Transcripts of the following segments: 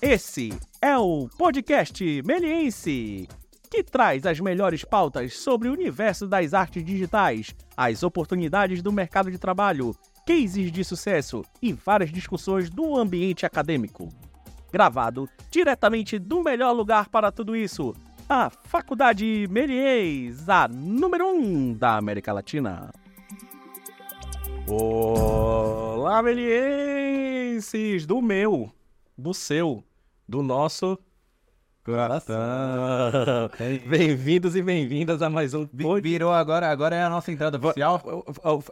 Esse é o podcast Meliense, que traz as melhores pautas sobre o universo das artes digitais, as oportunidades do mercado de trabalho, cases de sucesso e várias discussões do ambiente acadêmico. Gravado diretamente do melhor lugar para tudo isso, a Faculdade Melies, a número 1 um da América Latina. Olá, melienses! Do meu, do seu, do nosso coração. Bem-vindos e bem-vindas a mais um... Vi- Virou agora, agora é a nossa entrada oficial.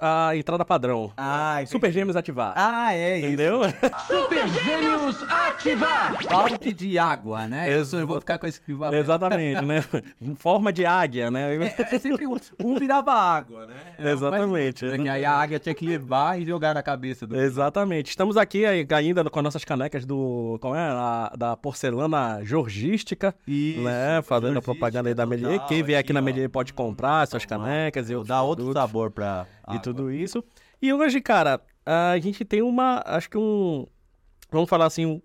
A, a entrada padrão. Ah, Super Gêmeos ativar. Ah, é isso. Entendeu? Balde de água, né? Eu, eu vou ficar com esse equivalente. Exatamente, né? Em forma de águia, né? É, é sempre um, um virava água, né? Exatamente. Mas, que aí a águia tinha que levar e jogar na cabeça do. Exatamente. Estamos aqui ainda com as nossas canecas do. Como é? A- da porcelana georgística. Isso, né? Fazendo a propaganda aí da Melier. Quem vier aqui aqui, na ó. Melier pode comprar suas canecas e outros Dá outro produtos sabor pra. e água. tudo isso. E hoje, cara, a gente tem uma. Acho que um. Vamos falar assim, um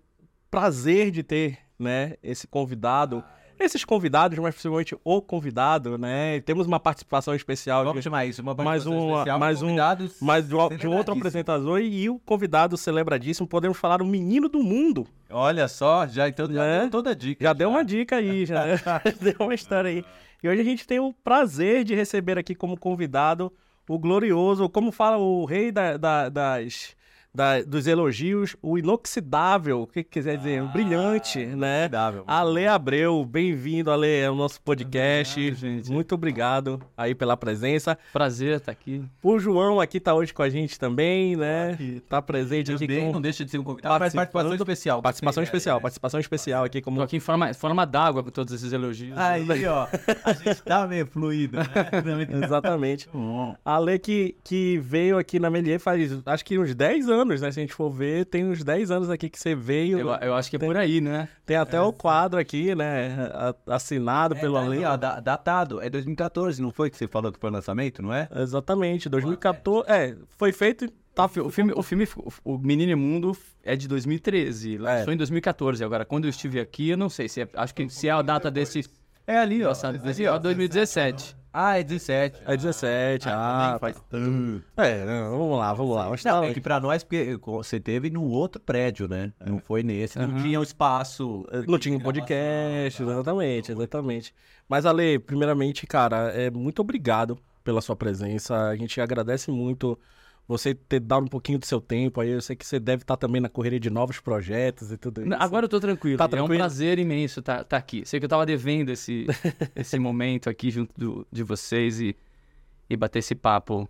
prazer de ter, né? Esse convidado. Esses convidados, mas principalmente o convidado, né? Temos uma participação especial Vamos de- chamar isso, uma Mais participação uma- especial, mais um- mas de, um- de um outro apresentador e o convidado celebradíssimo. Podemos falar o menino do mundo. Olha só, já então já Né? deu toda a dica. Já deu uma dica aí, já deu uma história aí. E hoje a gente tem o prazer de receber aqui como convidado o glorioso, como fala o rei da- da- das, da- dos elogios, o inoxidável, o que quiser dizer, o brilhante, né? Inoxidável. Ale Abreu, bem-vindo, Ale, ao nosso podcast. Obrigado, gente. Muito obrigado aí pela presença. Prazer estar aqui. O João aqui tá hoje com a gente também, né? Tá presente aqui Também com não deixa de ser um convidado, Participando. participação especial. participação É, especial, é. participação especial aqui como Tô aqui em forma, forma d'água com todos esses elogios. Aí, ó, a gente tá meio fluido, né? Exatamente. Bom. A Ale que, que veio aqui na Melier faz acho que uns 10 anos, né? Se a gente for ver, tem uns 10 anos aqui que você veio. Eu, eu acho que é por aí, né? Tem até o quadro aqui, né? Assinado pelo tá Ale. ali, ó, datado. É 2014, não foi que você falou que foi o lançamento, não é? Exatamente, 2014. É, foi feito. Tá, O filme, o filme, o Menino Imundo é de 2013, lançou em 2014. Agora, quando eu estive aqui, eu não sei se é, acho que se é a data desse, É ali, ó. desse ó, 2017. Ah, é 17. é 17. Ah, faz tanto. é, não, vamos lá, vamos lá. Vamos Não, tá- é que pra nós, porque você teve no outro prédio, né? Não foi nesse. Não tinha um espaço. Não tinha um podcast, exatamente, exatamente. Mas, Ale, primeiramente, cara, é, muito obrigado pela sua presença. A gente agradece muito você ter dado um pouquinho do seu tempo aí. Eu sei que você deve estar também na correria de novos projetos e tudo isso. Agora eu tô tranquilo. Tá É um tranquilo? prazer imenso estar aqui. Sei que eu tava devendo esse, esse momento aqui junto do- de vocês e, e bater esse papo.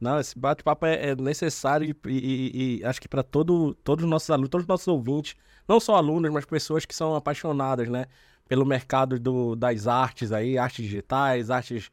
Não, esse bate-papo é, é necessário e, e- e- e acho que para todo, todos os nossos alunos, todos os nossos ouvintes, não só alunos, mas pessoas que são apaixonadas, né? Pelo mercado do, das artes aí, artes digitais, artes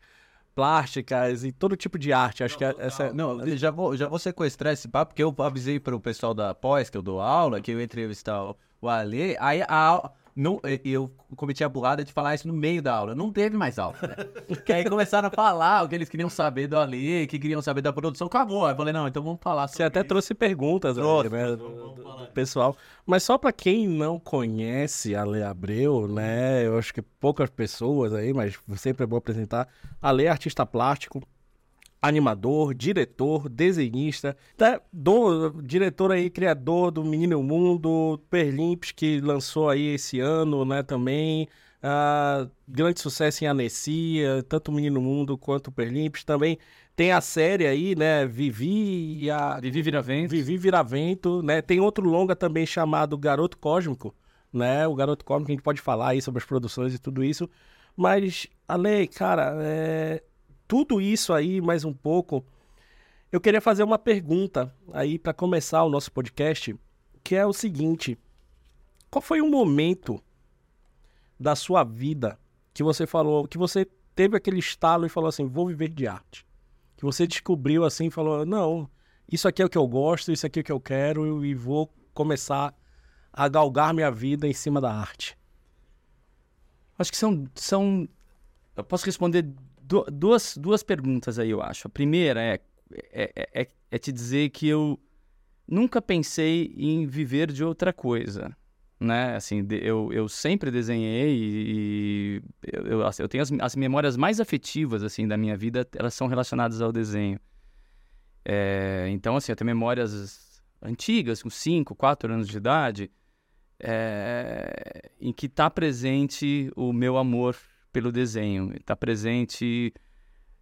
plásticas e todo tipo de arte. Acho que essa Não, eu já vou, já vou sequestrar esse papo, porque eu avisei pro pessoal da pós, que eu dou aula, que eu ia entrevistar o, o Ale. Aí a aula. Não, eh, eu cometi a burrada de falar isso no meio da aula. Não teve mais aula, né? que aí começaram a falar o que eles queriam saber do Ale, que queriam saber da produção. Acabou. Aí eu falei, não, então vamos falar Você até trouxe perguntas Trouxe. né, do, do- do pessoal. Mas só para quem não conhece a Lê Abreu, né? Eu acho que poucas pessoas aí, mas sempre é bom apresentar. A Lê é artista plástico, animador, diretor, desenhista, tá, do, diretor aí, criador do Menino Mundo, Perlimps, que lançou aí esse ano, né, também. Ah, grande sucesso em Anecia, tanto Menino Mundo quanto Perlimps. Também tem a série aí, né, Vivi e a Vivi Viravento. Vivi Viravento, né? Tem outro longa também chamado Garoto Cósmico, né? O Garoto Cósmico, a gente pode falar aí sobre as produções e tudo isso. Mas, Ale, cara, é... tudo isso aí, mais um pouco, eu queria fazer uma pergunta aí para começar o nosso podcast, que é o seguinte: qual foi o momento da sua vida que você falou, que você teve aquele estalo e falou assim, vou viver de arte? Que você descobriu assim e falou, não, isso aqui é o que eu gosto, isso aqui é o que eu quero e vou começar a galgar minha vida em cima da arte. Acho que são. são eu posso responder du- duas, duas perguntas aí, eu acho. A primeira é, é, é, é te dizer que eu nunca pensei em viver de outra coisa. né? Assim, eu, eu sempre desenhei e, eu, eu, assim, eu tenho as, as memórias mais afetivas, assim, da minha vida, elas são relacionadas ao desenho. É, então, assim, eu tenho memórias antigas, com 5, 4 anos de idade, é, em que está presente o meu amor pelo desenho, está presente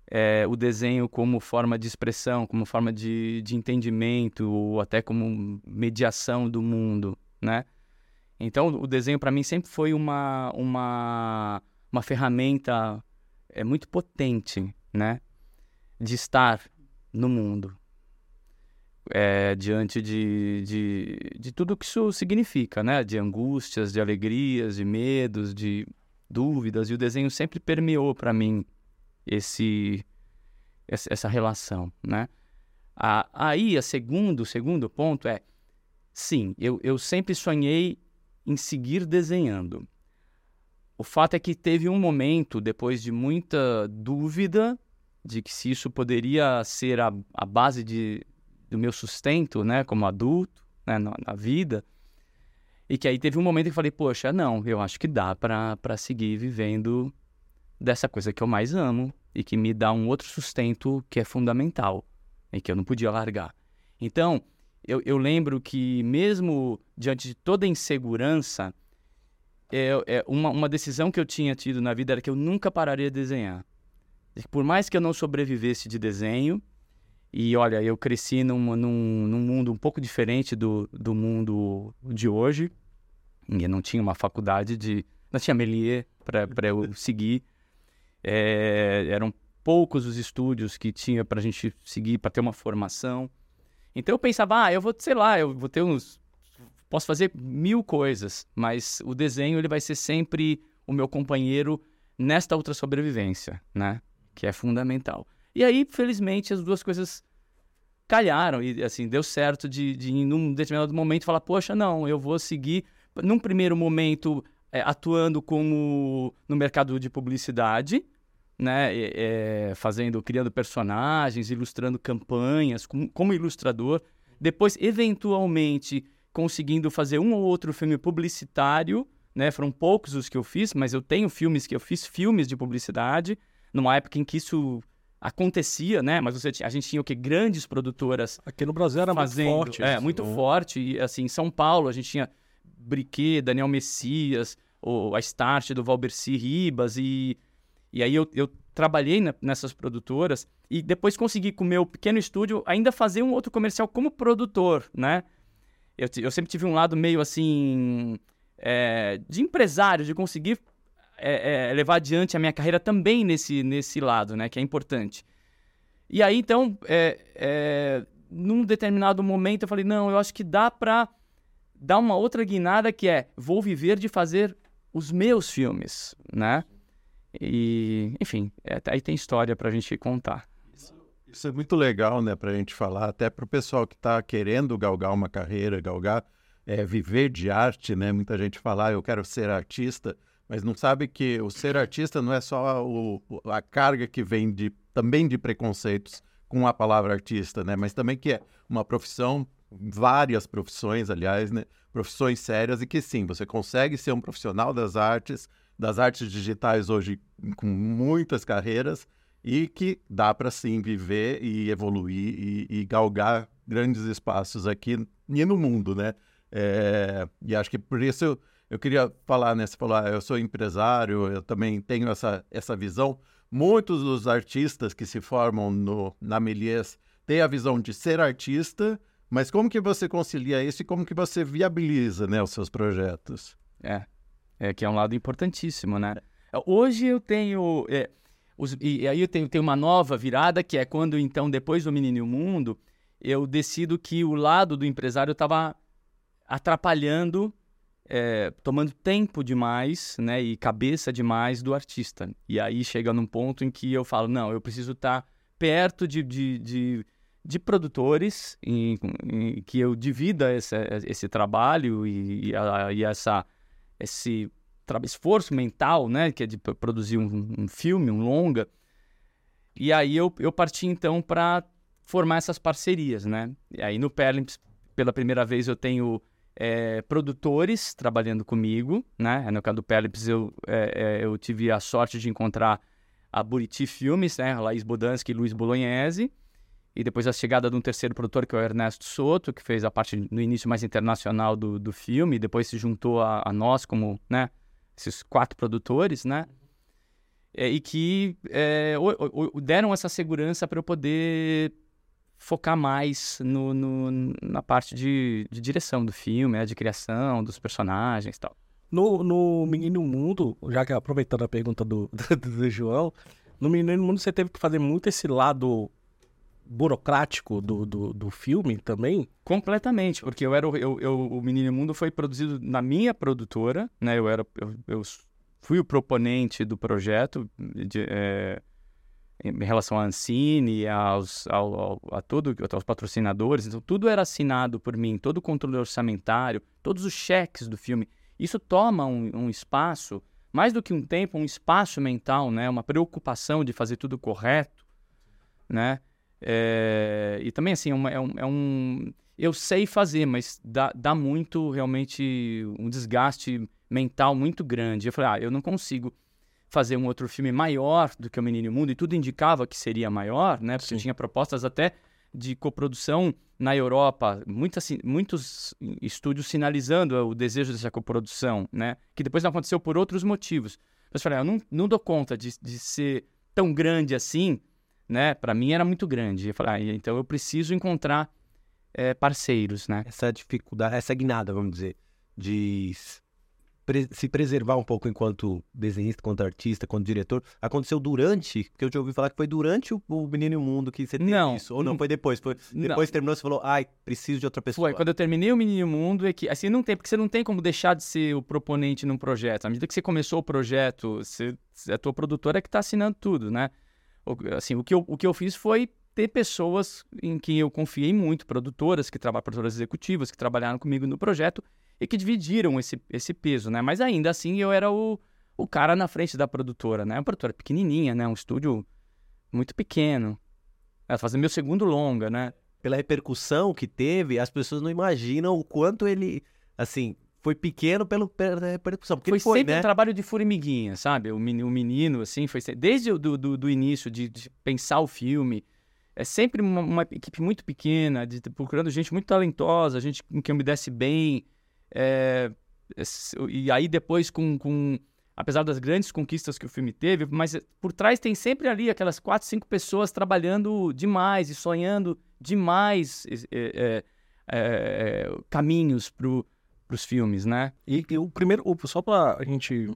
é, o desenho como forma de expressão, como forma de, de entendimento, ou até como mediação do mundo, né? Então, o desenho para mim sempre foi uma, uma, uma ferramenta é, muito potente, né? De estar no mundo. É, diante de, de, de tudo que isso significa, né? De angústias, de alegrias, de medos, de dúvidas. E o desenho sempre permeou para mim esse, essa relação, né? Aí, a segundo, o segundo ponto é, sim, eu, eu sempre sonhei em seguir desenhando. O fato é que teve um momento, depois de muita dúvida, de que se isso poderia ser a, a base de, do meu sustento, né, como adulto, né, na, na vida, e que aí teve um momento que eu falei, poxa, não, eu acho que dá para seguir vivendo dessa coisa que eu mais amo e que me dá um outro sustento que é fundamental e que eu não podia largar. Então, eu, eu lembro que mesmo diante de toda insegurança, é, é, uma, uma decisão que eu tinha tido na vida era que eu nunca pararia de desenhar. E por mais que eu não sobrevivesse de desenho, e olha, eu cresci num, num, num mundo um pouco diferente do, do mundo de hoje, e não tinha uma faculdade de. Não tinha Melier para eu seguir. É, eram poucos os estúdios que tinha para a gente seguir, para ter uma formação. Então eu pensava, ah, eu vou, sei lá, eu vou ter uns. Posso fazer mil coisas, mas o desenho ele vai ser sempre o meu companheiro nesta outra sobrevivência, né? Que é fundamental. E aí, felizmente, as duas coisas calharam e, assim, deu certo de, de em um determinado momento, falar, poxa, não, eu vou seguir, num primeiro momento, é, atuando como no mercado de publicidade, né, é, fazendo, criando personagens, ilustrando campanhas, como, como ilustrador. Depois, eventualmente, conseguindo fazer um ou outro filme publicitário, né, foram poucos os que eu fiz, mas eu tenho filmes que eu fiz, filmes de publicidade, numa época em que isso acontecia, né, mas você, tinha- a gente tinha o que? Grandes produtoras Aqui no Brasil era fazendo, muito forte. É, isso, muito né? forte. E assim, em São Paulo a gente tinha Briquet, Daniel Messias, o, a Start do Valberci Ribas e, e aí eu, eu trabalhei na- nessas produtoras e depois consegui com o meu pequeno estúdio ainda fazer um outro comercial como produtor, né? Eu, eu sempre tive um lado meio assim é, de empresário, de conseguir é, é, levar adiante a minha carreira também nesse, nesse lado, né? Que é importante. E aí, então, é, é, num determinado momento, eu falei, não, eu acho que dá pra dar uma outra guinada que é, vou viver de fazer os meus filmes, né? E, enfim, é, aí tem história pra gente contar. Isso é muito legal, né, para a gente falar, até para o pessoal que está querendo galgar uma carreira, galgar, é, viver de arte, né? Muita gente fala, ah, eu quero ser artista, mas não sabe que o ser artista não é só o- a carga que vem de, também de preconceitos com a palavra artista, né? Mas também que é uma profissão, várias profissões, aliás, né? Profissões sérias e que sim, você consegue ser um profissional das artes, das artes digitais hoje com muitas carreiras, e que dá para sim viver e evoluir e, e galgar grandes espaços aqui e no mundo, né? É, e acho que por isso eu, eu queria falar, né? Você falou, ah, eu sou empresário, eu também tenho essa, essa visão. Muitos dos artistas que se formam no, na Melies têm a visão de ser artista, mas como que você concilia isso e como que você viabiliza né, os seus projetos? É, é que é um lado importantíssimo, né? Hoje eu tenho. é, os- e, aí eu tenho, tenho uma nova virada, que é quando, então, depois do Menino e o Mundo, eu decido que o lado do empresário estava atrapalhando, é, tomando tempo demais, né? E cabeça demais do artista. E aí chega num ponto em que eu falo, não, eu preciso estar perto de, de, de, de produtores em, em que eu divida esse, esse trabalho e, e, a- e essa, esse esforço mental, né, que é de produzir um, um filme, um longa. E aí eu, eu parti então para formar essas parcerias, né? E aí no Perlimps, pela primeira vez eu tenho é, produtores trabalhando comigo, né? No caso do Pelips, eu, é, é, eu tive a sorte de encontrar a Buriti Filmes, né? Laís Bodansky e Luiz Bolognese. E depois a chegada de um terceiro produtor, que é o Ernesto Soto, que fez a parte no início mais internacional do, do filme, depois se juntou a, a nós como, né? Esses quatro produtores, né? É, e que é, deram essa segurança para eu poder focar mais no, no na parte de, de, direção do filme, né, de criação dos personagens e tal. No, no Menino Mundo, já que aproveitando a pergunta do, do, do, João, no Menino Mundo você teve que fazer muito esse lado burocrático do, do, do filme também? Completamente, porque eu era eu, eu, o Menino Mundo foi produzido na minha produtora, né? Eu era eu, eu fui o proponente do projeto de, é, em relação à Ancine, aos, ao, ao, a todo, aos patrocinadores, então tudo era assinado por mim, todo o controle orçamentário, todos os cheques do filme. Isso toma um, um espaço, mais do que um tempo, um espaço mental, né? Uma preocupação de fazer tudo correto, né? É, e também, assim, é, uma, é, um, é, um, Eu sei fazer, mas dá, dá muito, realmente, um desgaste mental muito grande. Eu falei, ah, eu não consigo fazer um outro filme maior do que O Menino e o Mundo, e tudo indicava que seria maior, né? Porque Sim. tinha propostas até de coprodução na Europa, muitas, muitos estúdios sinalizando o desejo dessa coprodução, né? Que depois não aconteceu por outros motivos. Mas eu falei, ah, eu não, não dou conta de, de ser tão grande assim, né? Para mim era muito grande. Eu falei, ah, então eu preciso encontrar é, parceiros, né? Essa dificuldade, essa guinada, vamos dizer, de pre se preservar um pouco enquanto desenhista, quanto artista, quanto diretor, aconteceu durante, porque eu já ouvi falar que foi durante o, o Menino e o Mundo que você teve não, isso, ou não, foi depois, foi depois não. terminou, você falou, ai, preciso de outra pessoa. Foi, quando eu terminei o Menino e o Mundo, é que, assim, não tem, porque você não tem como deixar de ser o proponente num projeto, à medida que você começou o projeto, você, a tua produtora é que está assinando tudo, né? Assim, o que eu, o que eu fiz foi ter pessoas em quem eu confiei muito, produtoras que trabalham, produtoras executivas que trabalharam comigo no projeto e que dividiram esse, esse peso, né? Mas ainda assim eu era o, o cara na frente da produtora, né? Uma produtora pequenininha, né? Um estúdio muito pequeno. Ela fazia meu segundo longa, né? Pela repercussão que teve, as pessoas não imaginam o quanto ele, assim, foi pequeno pelo, pela repercussão. Porque foi, foi sempre né? um trabalho de formiguinha, sabe? O menino, o menino assim, foi desde o do, do, do início de, de, pensar o filme. É sempre uma, uma, equipe muito pequena, de, procurando gente muito talentosa, gente com quem eu me desse bem, é, e aí depois com, com, apesar das grandes conquistas que o filme teve, mas por trás tem sempre ali aquelas quatro, cinco pessoas trabalhando demais e sonhando demais é, é, caminhos para os filmes, né? E, e, o primeiro, só para a gente,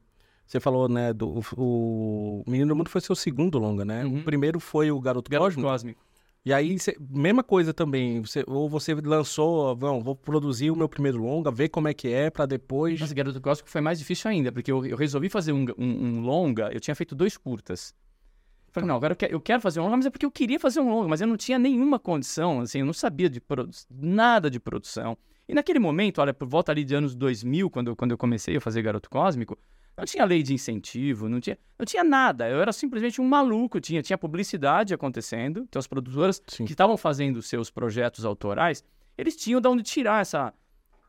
você falou, né, do o, o Menino do Mundo foi seu segundo longa, né? Uhum. O primeiro foi o Garoto, Garoto Cósmico. Cósmico. E aí, cê, mesma coisa também, ou você lançou, vamos, vou produzir o meu primeiro longa, ver como é que é, para depois... Nossa, Garoto Cósmico foi mais difícil ainda, porque eu, eu resolvi fazer um, um, um, longa, eu tinha feito dois curtas. Falei, não, agora eu quero, eu quero, fazer um longa, mas é porque eu queria fazer um longa, mas eu não tinha nenhuma condição, assim, eu não sabia de nada de produção. E naquele momento, olha, por volta ali de anos 2000, quando, quando eu comecei a fazer Garoto Cósmico, não tinha lei de incentivo, não tinha, não tinha nada. Eu era simplesmente um maluco. Tinha, tinha publicidade acontecendo. Então, as produtoras Sim. que estavam fazendo seus projetos autorais, eles tinham de onde tirar essa,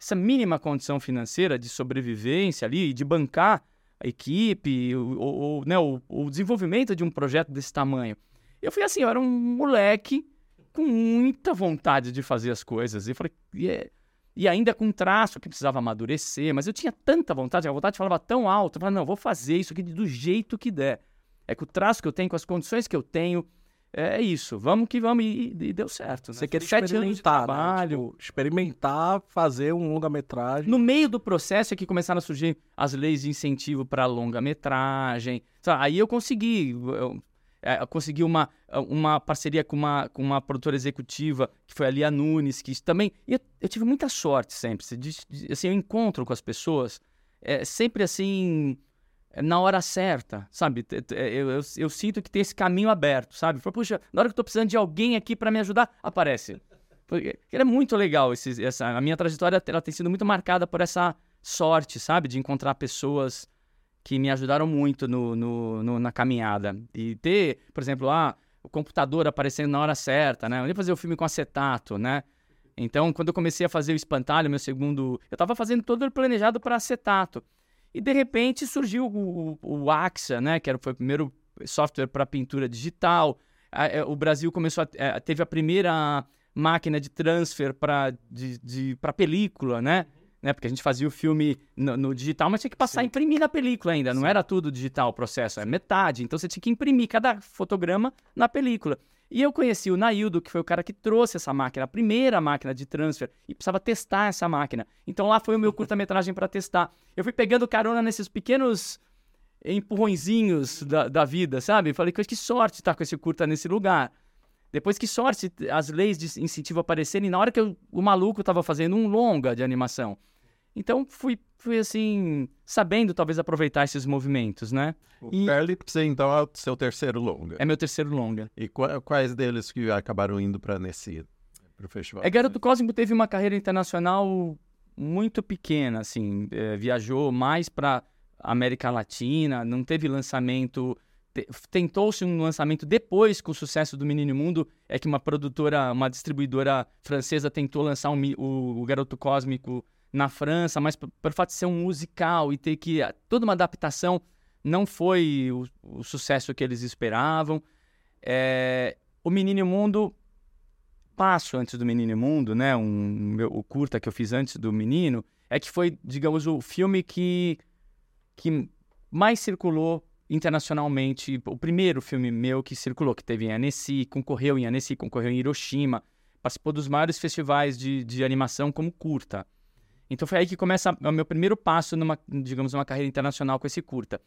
essa mínima condição financeira de sobrevivência ali, de bancar a equipe, o, né, o, o desenvolvimento de um projeto desse tamanho. Eu fui assim, eu era um moleque com muita vontade de fazer as coisas. E falei, yeah, e ainda com traço que precisava amadurecer, mas eu tinha tanta vontade, a vontade falava tão alto, eu falava, não, vou fazer isso aqui do jeito que der. É que o traço que eu tenho, com as condições que eu tenho, é isso, vamos que vamos, e, e deu certo. Né? Você quer sete anos de né? trabalho. Né? Tipo, experimentar, fazer um longa-metragem. No meio do processo é que começaram a surgir as leis de incentivo para longa-metragem. Aí eu consegui, eu é, consegui uma, uma parceria com uma, com uma produtora executiva, que foi a Lia Nunes, que também... Eu, eu tive muita sorte sempre, assim, eu encontro com as pessoas, é, sempre assim, na hora certa, sabe? Eu, eu, eu, sinto que tem esse caminho aberto, sabe? Puxa, na hora que eu tô precisando de alguém aqui para me ajudar, aparece. É muito legal, esse, essa, a minha trajetória ela tem sido muito marcada por essa sorte, sabe? De encontrar pessoas que me ajudaram muito no, no, no, na caminhada. E ter, por exemplo, ah, o computador aparecendo na hora certa, né? Eu ia fazer o filme com acetato, né? Então, quando eu comecei a fazer o espantalho, meu segundo. Eu estava fazendo todo planejado para acetato. E de repente surgiu o, o, o AXA, né? Que era, foi o primeiro software para pintura digital. É, o Brasil começou a, é, teve a primeira máquina de transfer para de, de, película, né? Né? Porque a gente fazia o filme no, no digital, mas tinha que passar a imprimir na película ainda. Não era tudo digital o processo, é metade. Então você tinha que imprimir cada fotograma na película. E eu conheci o Naildo, que foi o cara que trouxe essa máquina, a primeira máquina de transfer, e precisava testar essa máquina. Então lá foi o meu curta-metragem para testar. Eu fui pegando carona nesses pequenos empurrõezinhos da, da vida, sabe? Falei, que sorte estar com esse curta nesse lugar. Depois que sorte as leis de incentivo aparecerem, na hora que eu- o maluco estava fazendo um longa de animação. Então fui, fui assim, sabendo talvez aproveitar esses movimentos, né? O E- Perlips, então, é o seu terceiro longa. É meu terceiro longa. E qua- quais deles que acabaram indo para nesse pro festival? É, Garoto Cósmico teve uma carreira internacional muito pequena, assim, é, viajou mais para América Latina, não teve lançamento, tentou-se um lançamento depois com o sucesso do Menino Mundo, é que uma produtora, uma distribuidora francesa tentou lançar um o, o Garoto Cósmico na França, mas por, por fato de ser um musical e ter que toda uma adaptação não foi o, o sucesso que eles esperavam. É, o Menino Mundo passo antes do Menino Imundo, né? Um, meu- o curta que eu fiz antes do Menino, é que foi, digamos, o filme que, que mais circulou internacionalmente. O primeiro filme meu que circulou, que teve em Annecy, concorreu em Annecy, concorreu em Hiroshima, participou dos maiores festivais de, de animação como curta. Então foi aí que começa o meu primeiro passo numa, digamos, uma carreira internacional com esse curta.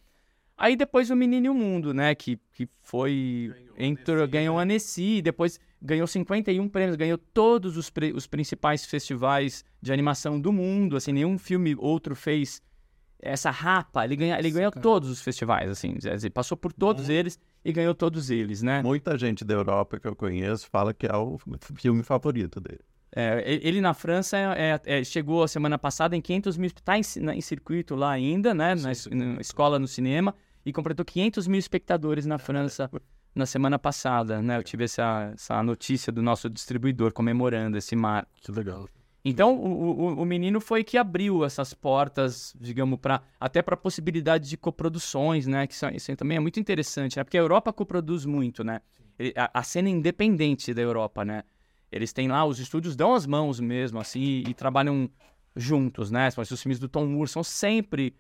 Aí depois o Menino e o Mundo, né? Que, que foi. Entrou, ganhou a Annecy, depois ganhou 51 prêmios, ganhou todos os, os principais festivais de animação do mundo. Assim, nenhum filme outro fez essa rapa. Ele, ganha, ele ganhou todos os festivais, assim. dizer, passou por todos eles e ganhou todos eles, né? Muita gente da Europa que eu conheço fala que é o filme favorito dele. É, ele na França é- é- é, chegou a semana passada em 500 mil, está em, em circuito lá ainda, né, na, na escola no cinema, e completou 500 mil espectadores na França na semana passada, né, eu tive essa, essa notícia do nosso distribuidor comemorando esse marco. Que legal. Então, o, o, o menino foi que abriu essas portas, digamos, para até para a possibilidade de coproduções, né? Que isso, isso também é muito interessante, né? Porque a Europa coproduz muito, né? A, a cena independente da Europa, né? Eles têm lá, os estúdios dão as mãos mesmo, assim, e trabalham juntos, né? Os filmes do Tom Moore são sempre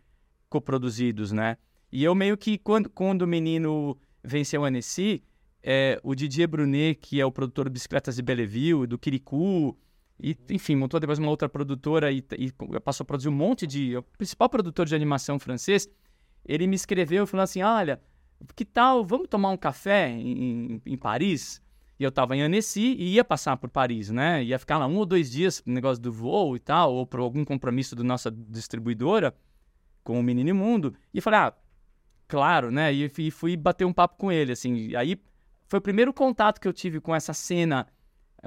coproduzidos, né? E eu meio que, quando, quando o menino venceu a Annecy, é, o Didier Brunet, que é o produtor de Bicicletas de Belleville, do Kirikou, e, enfim, montou depois uma outra produtora e, e passou a produzir um monte de... O principal produtor de animação francês, ele me escreveu falando assim, olha, que tal, vamos tomar um café em, em Paris? E eu tava em Annecy e ia passar por Paris, né? Ia ficar lá um ou dois dias negócio do voo e tal, ou por algum compromisso da nossa distribuidora com o Menino Imundo. E falei, ah, claro, né? E, e fui bater um papo com ele, assim. Aí foi o primeiro contato que eu tive com essa cena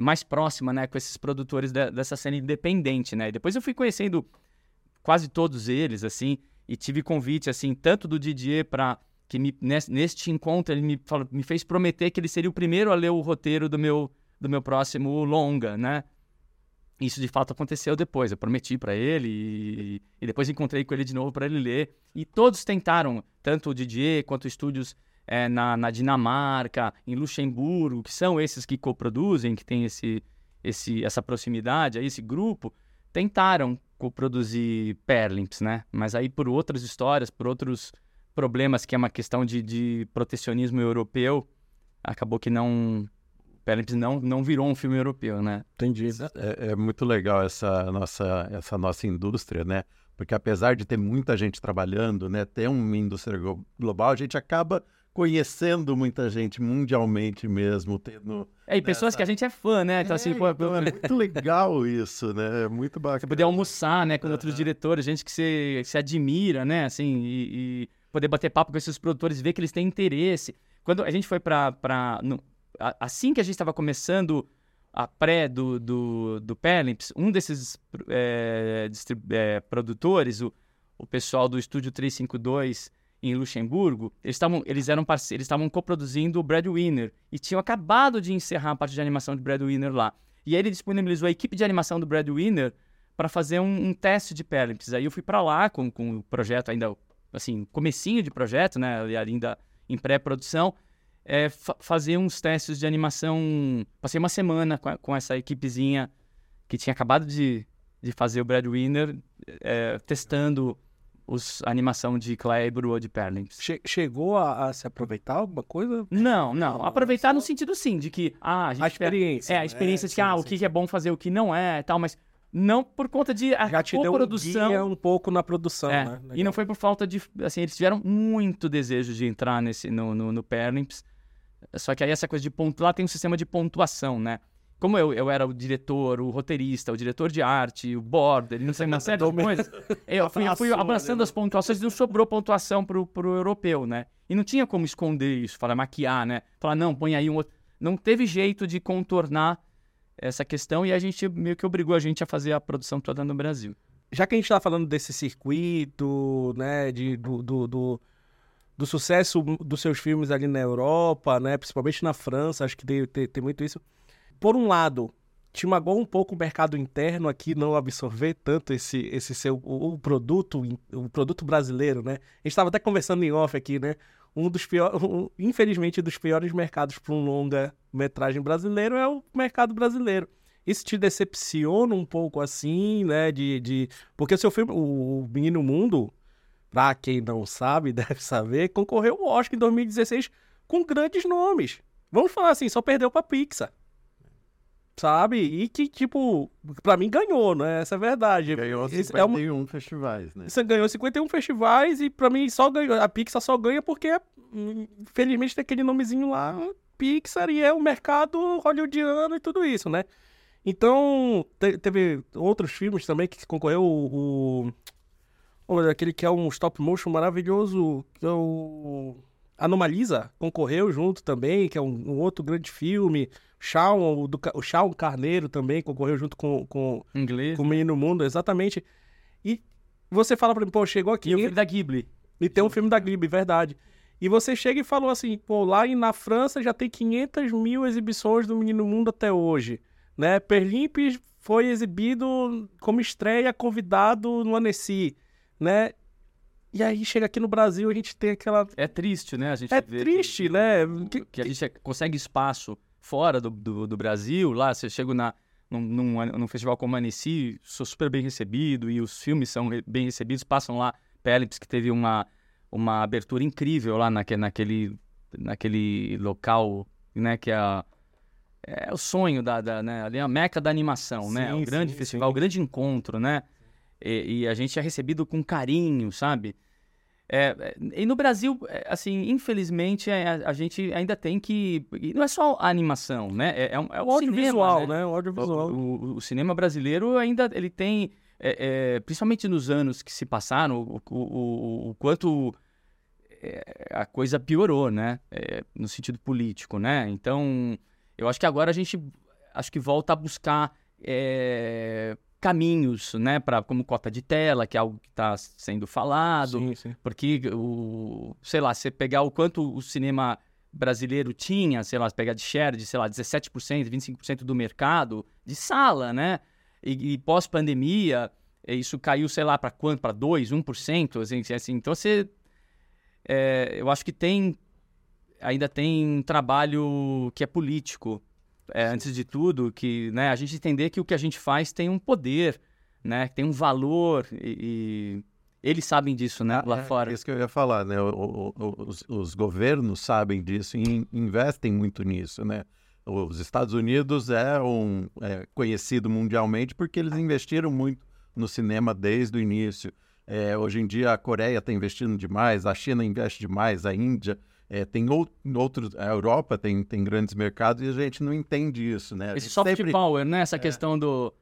mais próxima, né? Com esses produtores de- dessa cena independente, né? E depois eu fui conhecendo quase todos eles, assim, e tive convite, assim, tanto do Didier para que me, nes- neste encontro ele me, falou, me fez prometer que ele seria o primeiro a ler o roteiro do meu, do meu próximo longa, né? Isso de fato aconteceu depois. Eu prometi para ele e, e depois encontrei com ele de novo para ele ler. E todos tentaram, tanto o Didier quanto estúdios eh, na, na Dinamarca, em Luxemburgo, que são esses que coproduzem, que tem esse, esse, essa proximidade, aí, esse grupo, tentaram coproduzir Perlimps, né? Mas aí por outras histórias, por outros problemas, que é uma questão de, de protecionismo europeu, acabou que não. Perlimps não, não virou um filme europeu, né? Entendi. É, é muito legal essa nossa, essa nossa indústria, né? Porque apesar de ter muita gente trabalhando, né, ter uma indústria glo- global, a gente acaba conhecendo muita gente mundialmente mesmo, tendo... É, e pessoas que a gente é fã, né? Então, assim, É, pô, então é muito legal isso, né? É muito bacana. Você poder almoçar, né, com outros diretores, gente que você, você admira, né, assim, e, e poder bater papo com esses produtores, ver que eles têm interesse. Quando a gente foi pra... pra no- a- assim que a gente estava começando a pré do, do, do Perlimps, um desses é, é, produtores, o, o pessoal do Estúdio 352 em Luxemburgo, eles estavam eles eram parceiros, eles estavam coproduzindo o Breadwinner e tinham acabado de encerrar a parte de animação de Breadwinner lá. E aí ele disponibilizou a equipe de animação do Breadwinner para fazer um, um, teste de Perlimps. Aí eu fui para lá com, com o projeto ainda, assim, comecinho de projeto, né? Ainda em pré-produção, é, fa fazer uns testes de animação. Passei uma semana com, a, com essa equipezinha que tinha acabado de, de fazer o Breadwinner, é, testando os, a animação de Kleber ou de Perlings. Che chegou a, a, se aproveitar alguma coisa? Não, não. Aproveitar no sentido sim, de que ah, a, gente a experiência. É, a experiência é, de que sim, ah, sim. o que é bom fazer, o que não é tal, mas não por conta de a Já te deu produção um, um pouco na produção, é, né? E não foi por falta de. Assim, eles tiveram muito desejo de entrar nesse, no, no, no Perlimps. Só que aí essa coisa de ponto. Lá tem um sistema de pontuação, né? Como eu, eu era o diretor, o roteirista, o diretor de arte, o border, não sei, uma série de coisas. Eu fui, eu fui abraçando as pontuações e não sobrou pontuação pro, pro europeu, né? E não tinha como esconder isso, falar maquiar, né? Falar, não, põe aí um outro. Não teve jeito de contornar essa questão e a gente meio que obrigou a gente a fazer a produção toda no Brasil. Já que a gente está falando desse circuito, né, de, do, do, do, do, sucesso dos seus filmes ali na Europa, né, principalmente na França, acho que tem, tem, tem muito isso. Por um lado, te magoou um pouco o mercado interno aqui não absorver tanto esse, esse seu o, o produto o produto brasileiro, né? A gente estava até conversando em off aqui, né? um dos piores, um, infelizmente, dos piores mercados para um longa-metragem brasileiro é o mercado brasileiro. Isso te decepciona um pouco assim, né? De, de... Porque o seu filme, o Menino Mundo, pra quem não sabe, deve saber, concorreu ao Oscar em 2016 com grandes nomes. Vamos falar assim, só perdeu pra Pixar sabe? E que, tipo, pra mim ganhou, né? Essa é a verdade. Ganhou 51 é uma... festivais, né? Você ganhou 51 festivais e pra mim só ganhou. A Pixar só ganha porque, infelizmente, tem aquele nomezinho lá, Pixar, e é o mercado hollywoodiano e tudo isso, né? Então, te, teve outros filmes também que concorreu o. o aquele que é um stop motion maravilhoso, que é o. Anomalisa, concorreu junto também, que é um, um outro grande filme. Shawn, o, do, o Shawn Carneiro também concorreu junto com, com, Inglês, com o Menino Mundo, exatamente. E você fala pra mim, pô, chegou aqui. E o filme da Ghibli. E tem um filme da Ghibli, verdade. E você chega e falou assim, pô, lá na França já tem 500 mil exibições do Menino Mundo até hoje, né? Perlimpes foi exibido como estreia, convidado no Annecy, né? E aí chega aqui no Brasil, a gente tem aquela... É triste, né? A gente é triste, que, né? Que, que, a gente consegue espaço fora do, do, do Brasil, lá você chega na, num, num, num, festival como Annecy, sou super bem recebido e os filmes são bem recebidos, passam lá. Pélips, que teve uma, uma abertura incrível lá naque, naquele, naquele local, né, que é, a, é o sonho da, da né, ali é a meca da animação, né, sim, né, o grande sim, festival, o grande encontro, né, e, e a gente é recebido com carinho, sabe, é, é, e no Brasil, é, assim, infelizmente, é, a, a, gente ainda tem que. Não é só a animação, né? É, é, um, é o audiovisual, né? né? O audiovisual. O, o, o, cinema brasileiro ainda ele tem, principalmente nos anos que se passaram, o, o, o quanto a coisa piorou, né? no sentido político, né? Então, eu acho que agora a gente acho que volta a buscar caminhos, né, para como cota de tela, que é algo que está sendo falado, sim, sim. porque o, sei lá, você pegar o quanto o cinema brasileiro tinha, sei lá, pegar de share de, sei lá, 17%, 25% do mercado de sala, né? E, e pós-pandemia, isso caiu, sei lá, para quanto? Para 2, 1%, assim, assim. Então você é, eu acho que tem ainda tem um trabalho que é político é, antes de tudo, que né, a gente entender que o que a gente faz tem um poder, né, tem um valor e, e eles sabem disso, né, lá é, fora. É isso que eu ia falar, né, o, o, os, os, governos sabem disso e investem muito nisso, né. Os Estados Unidos é um é conhecido mundialmente porque eles investiram muito no cinema desde o início. É, hoje em dia a Coreia está investindo demais, a China investe demais, a Índia. É, tem ou, outros, a Europa tem, tem grandes mercados e a gente não entende isso, né? Esse soft sempre... power, né? Essa é. questão do,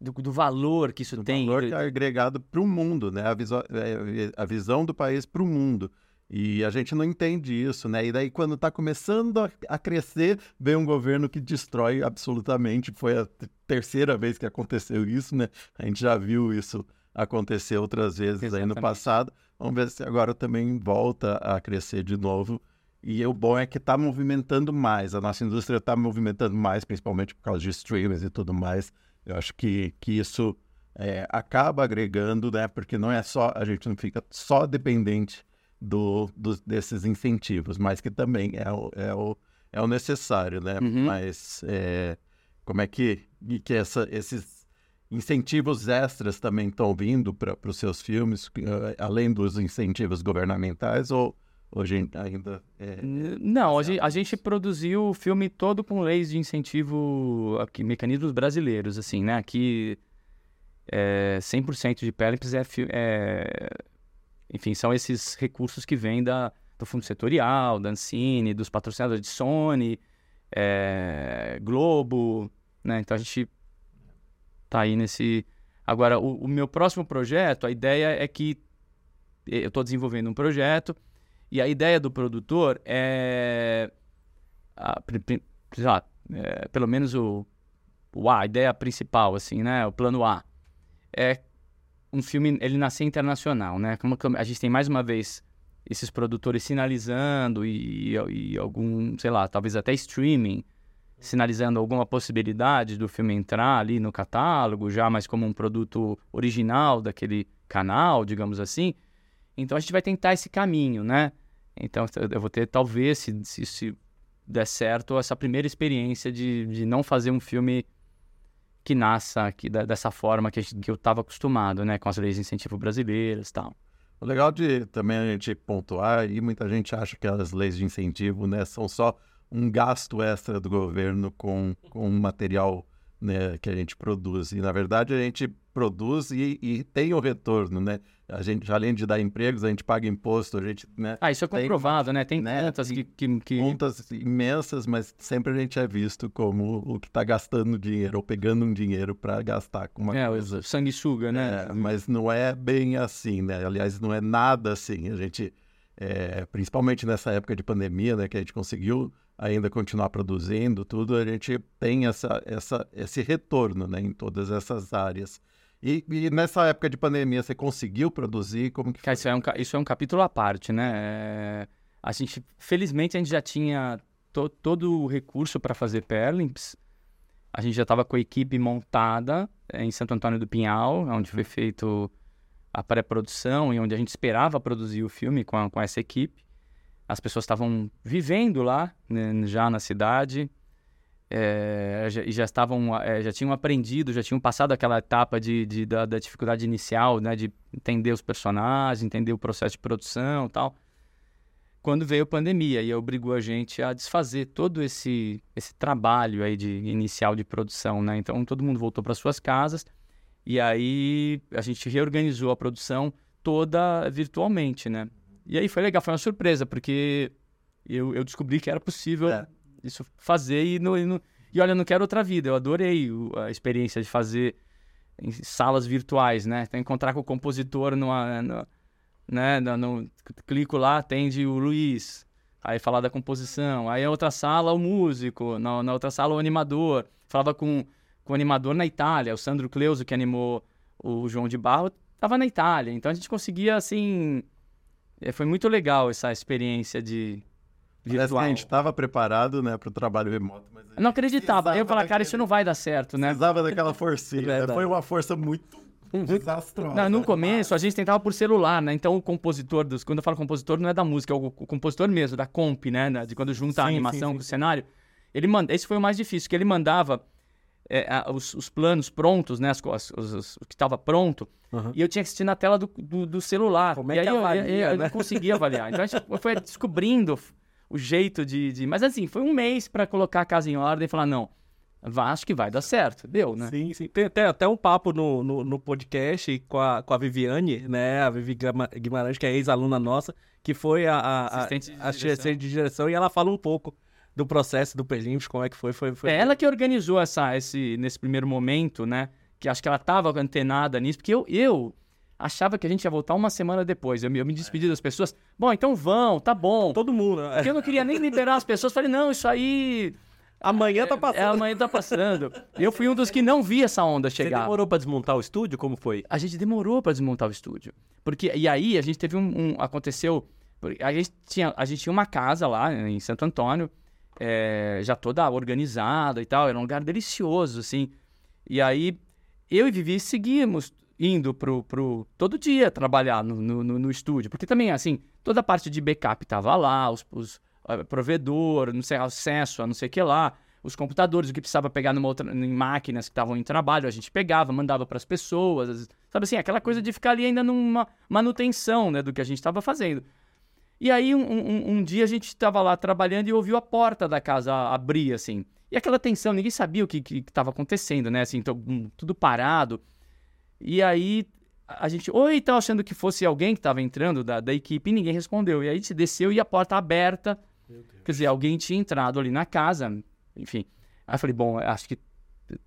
do, do, valor que isso do tem. valor que é agregado para o mundo, né? A, viso... É, a visão do país para o mundo. E a gente não entende isso, né? E daí, quando está começando a, a, crescer, vem um governo que destrói absolutamente. Foi a terceira vez que aconteceu isso, né? A gente já viu isso acontecer outras vezes Exatamente. aí no passado. Vamos ver se agora também volta a crescer de novo E o bom é que está movimentando mais, a nossa indústria está movimentando mais, principalmente por causa de streamers e tudo mais. Eu acho que, que isso é, acaba agregando, né? Porque não é só, a gente não fica só dependente do, do- desses incentivos, mas que também é o, é o, é o necessário, né? Uhum. Mas é, como é que, que essa, esses incentivos extras também estão vindo para os seus filmes, eh, além dos incentivos governamentais, ou hoje ainda é, Não, a gente, a gente produziu o filme todo com leis de incentivo, aqui, mecanismos brasileiros, assim, né? Aqui, é, 100% de Pelimps é, é... Enfim, são esses recursos que vêm da, do fundo setorial, da Ancine, dos patrocinadores de Sony, é, Globo, né? Então a gente tá aí nesse... Agora, o, o meu próximo projeto, a ideia é que eu estou desenvolvendo um projeto e a ideia do produtor é, é, pelo menos o, o A, a ideia principal, assim, né? O plano A. É um filme, ele nascer internacional, né? Como a gente tem mais uma vez esses produtores sinalizando e, e, e algum, sei lá, talvez até streaming, sinalizando alguma possibilidade do filme entrar ali no catálogo, já mais como um produto original daquele canal, digamos assim. Então a gente vai tentar esse caminho, né? Então eu vou ter, talvez, se, se, se der certo, essa primeira experiência de, de não fazer um filme que nasça aqui da- dessa forma que, gente- que eu estava acostumado, né? Com as leis de incentivo brasileiras e tal. O legal de também a gente pontuar, e muita gente acha que as leis de incentivo né, são só um gasto extra do governo com, com material né, que a gente produz. E, na verdade, a gente produz e, e tem o retorno, né? A gente, além de dar empregos, a gente paga imposto, a gente, né? Ah, isso é Tem- comprovado, né? Tem né, contas que... que, que... Contas imensas, mas sempre a gente é visto como o que está gastando dinheiro ou pegando um dinheiro para gastar com uma É, coisa. o sanguessuga, né? É, mas não é bem assim, né? Aliás, não é nada assim. A gente, é, principalmente nessa época de pandemia, né, que a gente conseguiu ainda continuar produzindo tudo, a gente tem essa, essa, esse retorno, né, em todas essas áreas. E, e nessa época de pandemia, você conseguiu produzir? Como que Cara, isso é um, isso é um capítulo à parte, né? É, a gente, felizmente, a gente já tinha to- todo o recurso para fazer Perlimps. A gente já estava com a equipe montada é, em Santo Antônio do Pinhal, onde foi feito a pré-produção e onde a gente esperava produzir o filme com, a- com essa equipe. As pessoas estavam vivendo lá, né, já na cidade, é, já- já estavam, é, já tinham aprendido, já tinham passado aquela etapa de, de- da, da dificuldade inicial, né, de entender os personagens, entender o processo de produção tal. Quando veio a pandemia e obrigou a gente a desfazer todo esse, esse trabalho aí de inicial de produção, né? Então todo mundo voltou para suas casas e aí a gente reorganizou a produção toda virtualmente, né? E aí foi legal, foi uma surpresa, porque eu, eu descobri que era possível É. isso fazer e, no, e, no- e olha, eu não quero outra vida. Eu adorei a experiência de fazer em salas virtuais, né? Então, encontrar com o compositor no, né? No, no- clico lá, atende o Luiz. Aí falar da composição. Aí a outra sala, o músico. Na, na outra sala, o animador. Falava com, com o animador na Itália. O Sandro Cleuso, que animou o João de Barro, estava na Itália. Então a gente conseguia, assim... eh, Foi muito legal essa experiência de Parece que virtual. a gente estava preparado, né, para o trabalho remoto, mas Eu não acreditava. Eu falava, cara, isso não vai dar certo, né? precisava daquela forcinha. né? Foi uma força muito desastrosa. Não, no começo a gente tentava por celular, né? Então o compositor dos. Quando eu falo compositor, não é da música, é o, o compositor mesmo, da comp, né? De quando junta a Sim, animação sim, com o sim, cenário. Ele manda. Esse foi o mais difícil, que ele mandava é, a- os, os planos prontos, né? As, co- as- os- os- o que estava pronto. E eu tinha que assistir na tela do, do, do celular. Como é e aí que eu, avalia, eu, eu né? não conseguia avaliar. Então a gente foi descobrindo o jeito de, de. Mas assim, foi um mês para colocar a casa em ordem e falar: não, acho que vai dar certo. Deu, né? Sim, sim. Tem, tem até um papo no, no, no podcast com a, com a Viviane, né? A Vivi Guimarães, que é ex-aluna nossa, que foi a, a, a, Assistente de a assistente de direção, e ela fala um pouco do processo do Perlimps, como é que foi. foi, foi... É ela que organizou essa, esse, nesse primeiro momento, né? Que acho que ela estava antenada nisso, porque eu, eu achava que a gente ia voltar uma semana depois. Eu me, eu me despedi das pessoas. Bom, então vão, tá bom. Todo mundo, né? Porque eu não queria nem liberar as pessoas. Falei, não, isso aí. Amanhã tá É, passando. amanhã tá passando. Eu fui um dos que não vi essa onda Você chegar. demorou pra desmontar o estúdio? Como foi? A gente demorou para desmontar o estúdio. Porque, e aí a gente teve um. um- aconteceu A gente tinha, a gente tinha uma casa lá em Santo Antônio, é, já toda organizada e tal, era um lugar delicioso, assim. E aí, eu e Vivi seguíamos indo pro, pro todo dia trabalhar no, no, no- estúdio, porque também, assim, toda a parte de backup tava lá, os, os provedor, não sei, acesso a não sei o que lá, os computadores, o que precisava pegar numa outra, em máquinas que estavam em trabalho, a gente pegava, mandava para as pessoas, sabe assim, aquela coisa de ficar ali ainda numa manutenção, né, do que a gente estava fazendo. E aí, um, um- um dia a gente estava lá trabalhando e ouviu a porta da casa abrir, assim. E aquela tensão, ninguém sabia o que estava acontecendo, né? Assim, to- um, tudo parado. E aí, a gente, oi, tava achando que fosse alguém que estava entrando da, da equipe e ninguém respondeu. E aí a gente desceu e a porta aberta. Quer dizer, alguém tinha entrado ali na casa, enfim. Aí eu falei, bom, acho que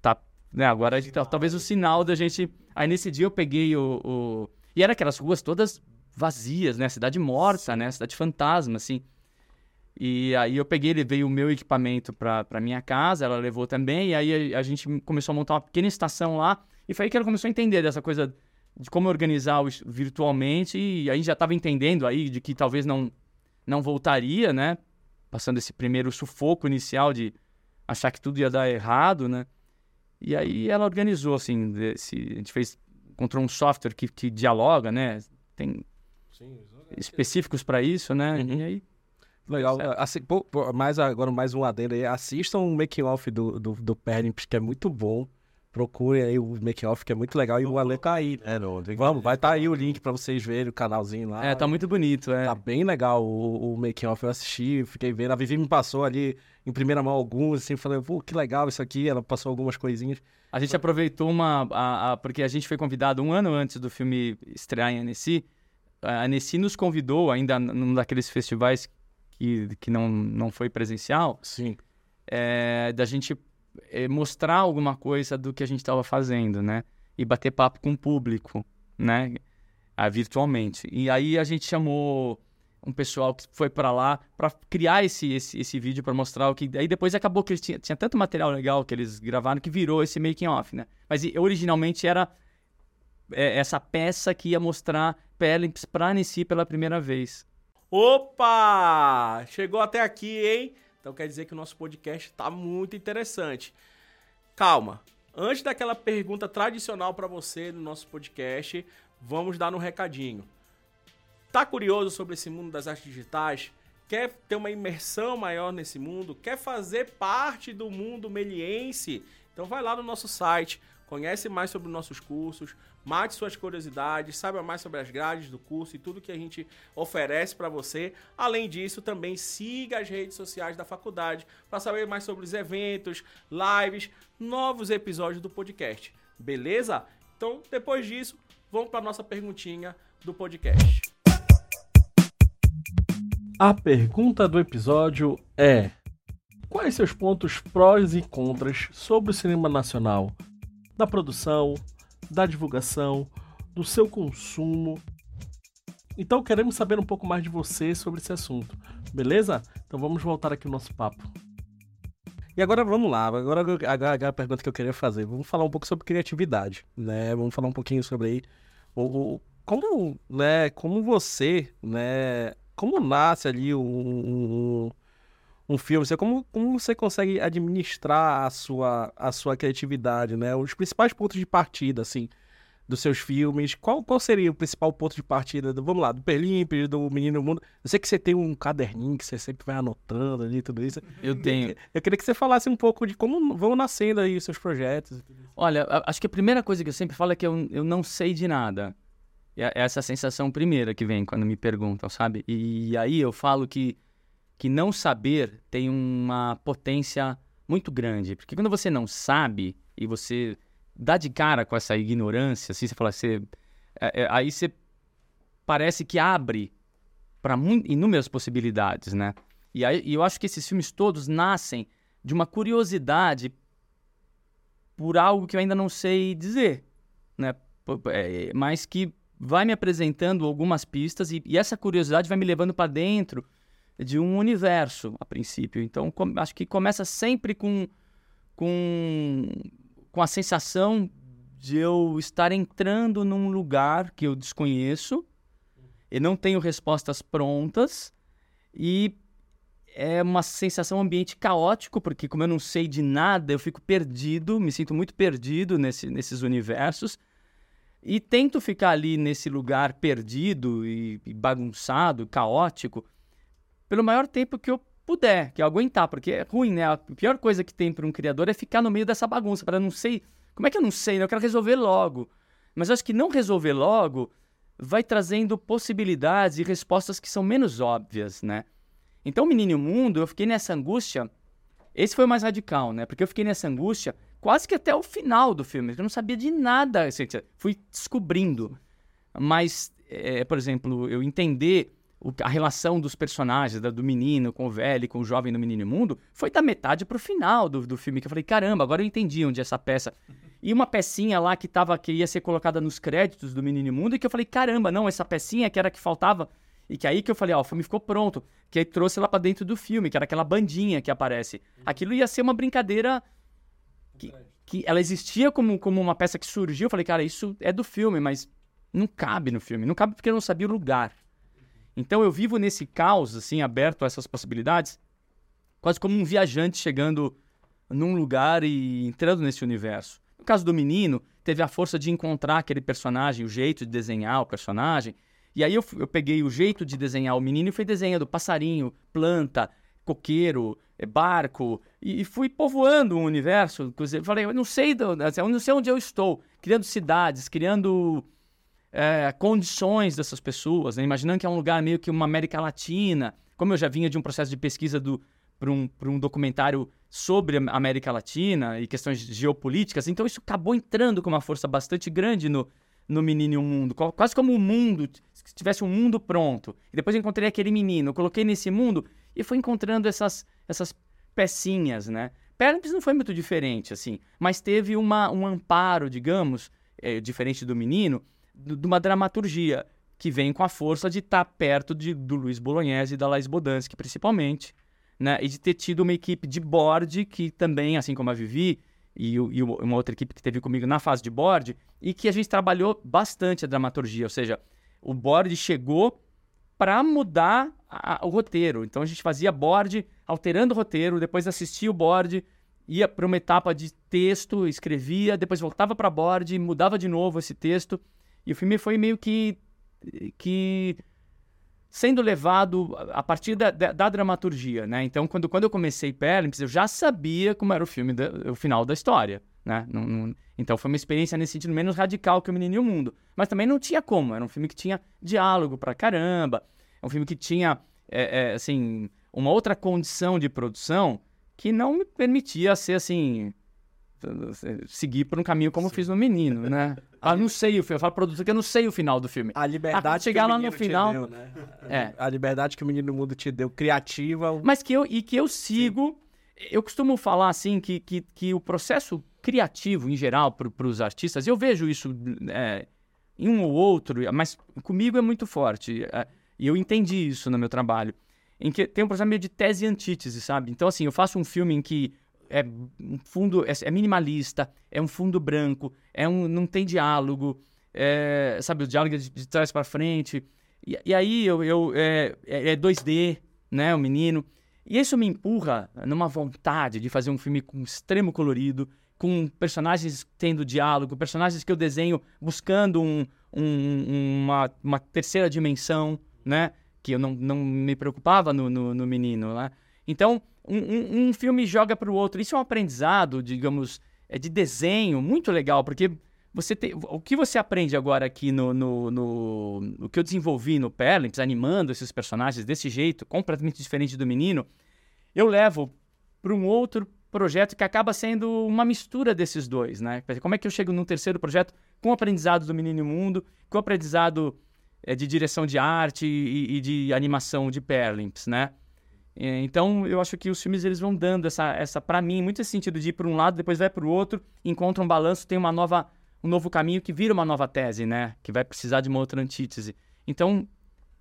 tá. Né, agora a gente, talvez o sinal da gente. Aí nesse dia eu peguei o. o- E era aquelas ruas todas vazias, né? Cidade morta, né? Cidade fantasma, assim. E aí eu peguei, levei o meu equipamento pra minha casa, ela levou também, e aí a, a gente começou a montar uma pequena estação lá, e foi aí que ela começou a entender dessa coisa de como organizar virtualmente, e aí já estava entendendo aí de que talvez não, não voltaria, né? Passando esse primeiro sufoco inicial de achar que tudo ia dar errado, né? E aí ela organizou, assim, esse, a gente fez, encontrou um software que, que dialoga, né? Tem específicos para isso, né? Uhum. E aí Legal. Assim, pô, pô, mais agora mais um adendo aí. Assistam o making off do, do, do Pernips, que é muito bom. Procurem aí o making off, que é muito legal. E o Ale tá aí. É, não, tem que- Vamos, vai estar tá aí o link pra vocês verem o canalzinho lá. É, tá muito bonito, é. Tá bem legal o, o making off. Eu assisti, fiquei vendo. A Vivi me passou ali em primeira mão alguns, assim, falei, pô, que legal isso aqui. Ela passou algumas coisinhas. A gente aproveitou uma. a- a- porque a gente foi convidado um ano antes do filme estrear em Annecy. A Annecy nos convidou, ainda num daqueles festivais que, que não, não foi presencial, Sim. é, da gente é, mostrar alguma coisa do que a gente estava fazendo, né? E bater papo com o público, né? Ah, virtualmente. E aí a gente chamou um pessoal que foi para lá para criar esse, esse, esse vídeo para mostrar o que. Aí depois acabou que eles tinha, tinha tanto material legal que eles gravaram que virou esse making off, né? Mas originalmente era é, essa peça que ia mostrar Pelimps para Annecy pela primeira vez. Opa! Chegou até aqui, hein? Então quer dizer que o nosso podcast tá muito interessante. Calma. Antes daquela pergunta tradicional para você no nosso podcast, vamos dar um recadinho. Tá curioso sobre esse mundo das artes digitais? Quer ter uma imersão maior nesse mundo? Quer fazer parte do mundo meliense? Então vai lá no nosso site, conhece mais sobre os nossos cursos, mate suas curiosidades, saiba mais sobre as grades do curso e tudo que a gente oferece para você. Além disso, também siga as redes sociais da faculdade para saber mais sobre os eventos, lives, novos episódios do podcast. Beleza? Então, depois disso, vamos para nossa perguntinha do podcast. A pergunta do episódio é: Quais seus pontos prós e contras sobre o cinema nacional? Da produção, da divulgação, do seu consumo. Então queremos saber um pouco mais de você sobre esse assunto, beleza? Então vamos voltar aqui ao nosso papo. E agora vamos lá, agora, agora, agora a pergunta que eu queria fazer. Vamos falar um pouco sobre criatividade, né? Vamos falar um pouquinho sobre aí o, o- como, né, como você, né, como nasce ali um, um, um filme, você, como, como você consegue administrar a sua, a sua criatividade, né? Os principais pontos de partida, assim, dos seus filmes. Qual, qual seria o principal ponto de partida, do, vamos lá, do Perlimpe, do Menino Mundo? Eu sei que você tem um caderninho que você sempre vai anotando ali, tudo isso. Eu tenho. Eu queria que você falasse um pouco de como vão nascendo aí os seus projetos. Olha, acho que a primeira coisa que eu sempre falo é que eu, eu não sei de nada. É é essa sensação primeira que vem quando me perguntam, sabe? E aí eu falo que, que não saber tem uma potência muito grande. Porque quando você não sabe e você dá de cara com essa ignorância, assim, você fala, você, é- é- aí você parece que abre para inúmeras possibilidades, né? E aí e eu acho que esses filmes todos nascem de uma curiosidade por algo que eu ainda não sei dizer, né? É, mas que vai me apresentando algumas pistas e, e essa curiosidade vai me levando para dentro de um universo a princípio. Então com- acho que começa sempre com com com a sensação de eu estar entrando num lugar que eu desconheço. Eu não tenho respostas prontas e é uma sensação um ambiente caótico, porque como eu não sei de nada, eu fico perdido, me sinto muito perdido nesse, nesses universos. E tento ficar ali nesse lugar perdido e, e bagunçado, caótico, pelo maior tempo que eu puder, que eu aguentar, porque é ruim, né? A pior coisa que tem para um criador é ficar no meio dessa bagunça, para não sei. Como é que eu não sei? Né? Eu quero resolver logo. Mas acho que não resolver logo vai trazendo possibilidades e respostas que são menos óbvias, né? Então, Menino Mundo, eu fiquei nessa angústia. Esse foi o mais radical, né? Porque eu fiquei nessa angústia quase que até o final do filme. Eu não sabia de nada. Assim, fui descobrindo. Mas, é, por exemplo, eu entender a relação dos personagens, da, do menino com o velho, com o jovem no Menino Mundo, foi da metade pro final do, do filme. Que eu falei, caramba, agora eu entendi onde é essa peça. E uma pecinha lá que, tava, que ia ser colocada nos créditos do Menino e Mundo, e que eu falei, caramba, não, essa pecinha que era que faltava e que aí que eu falei, ó, o filme ficou pronto. Que aí trouxe lá pra dentro do filme, que era aquela bandinha que aparece. Aquilo ia ser uma brincadeira que, que ela existia como, como uma peça que surgiu. Eu falei, cara, isso é do filme, mas não cabe no filme. Não cabe porque eu não sabia o lugar. Então eu vivo nesse caos, assim, aberto a essas possibilidades, quase como um viajante chegando num lugar e entrando nesse universo. No caso do menino, teve a força de encontrar aquele personagem, o jeito de desenhar o personagem, e aí eu, eu peguei o jeito de desenhar o menino e fui desenhando passarinho, planta, coqueiro, eh, barco, e, e fui povoando o universo. Eu falei, eu não sei, assim, eu não sei onde eu estou, criando cidades, criando é, condições dessas pessoas, né? imaginando que é um lugar meio que uma América Latina. Como eu já vinha de um processo de pesquisa para um, um documentário sobre América Latina e questões geopolíticas, então isso acabou entrando com uma força bastante grande no, no Menino e o Mundo, quase como um mundo, se tivesse um mundo pronto. E depois eu encontrei aquele menino, coloquei nesse mundo e fui encontrando essas, essas pecinhas, né? Pernips não foi muito diferente, assim, mas teve uma, um amparo, digamos, é, diferente do menino, de uma dramaturgia que vem com a força de estar tá perto de, do Luiz Bolognese e da Laís Bodansky, principalmente, né? E de ter tido uma equipe de board que também, assim como a Vivi, e, e, uma outra equipe que teve comigo na fase de board, e que a gente trabalhou bastante a dramaturgia, ou seja, o board chegou para mudar a, o roteiro. Então a gente fazia board, alterando o roteiro, depois assistia o board, ia para uma etapa de texto, escrevia, depois voltava para board, mudava de novo esse texto. E o filme foi meio que que sendo levado a partir da, da, da, dramaturgia, né? Então, quando, quando eu comecei Perlimps, eu já sabia como era o filme, da, o final da história, né? Não, não, então, foi uma experiência nesse sentido menos radical que O Menino e o Mundo. Mas também não tinha como, era um filme que tinha diálogo pra caramba, é um filme que tinha, é, é, assim, uma outra condição de produção que não me permitia ser, assim, seguir por um caminho como Sim. eu fiz no Menino, né? Ah, não sei o filme. Eu falo produto que eu não sei o final do filme. A liberdade ah, chegar lá no final. Deu, né? É. A liberdade que o Menino do Mundo te deu, criativa. Mas que eu, e que eu sigo. Sim. Eu costumo falar assim que, que, que o processo criativo em geral para os artistas, eu vejo isso é, em um ou outro, mas comigo é muito forte. É, e eu entendi isso no meu trabalho. Em que tem um processo meio de tese e antítese, sabe? Então, assim, eu faço um filme em que é um fundo é, é, minimalista, é um fundo branco, é um não tem diálogo, é, sabe o diálogo é de, de trás para frente. E, e, aí eu, eu é, é 2D, né, o menino. E isso me empurra numa vontade de fazer um filme com extremo colorido, com personagens tendo diálogo, personagens que eu desenho buscando um, um, uma, uma terceira dimensão, né? Que eu não, não me preocupava no, no, no menino, né? Então, um, um, filme joga para o outro. Isso é um aprendizado, digamos, é de desenho muito legal, porque você tem, o que você aprende agora aqui no, no, no, no que eu desenvolvi no Perlimps, animando esses personagens desse jeito, completamente diferente do menino, eu levo para um outro projeto que acaba sendo uma mistura desses dois, né? Como é que eu chego num terceiro projeto com o aprendizado do Menino Mundo, com o aprendizado é, de direção de arte e, e de animação de Perlimps, né? É, então, eu acho que os filmes eles vão dando essa, essa para mim, muito esse sentido de ir para um lado, depois vai para o outro, encontra um balanço, tem uma nova, um novo caminho que vira uma nova tese, né? Que vai precisar de uma outra antítese. Então,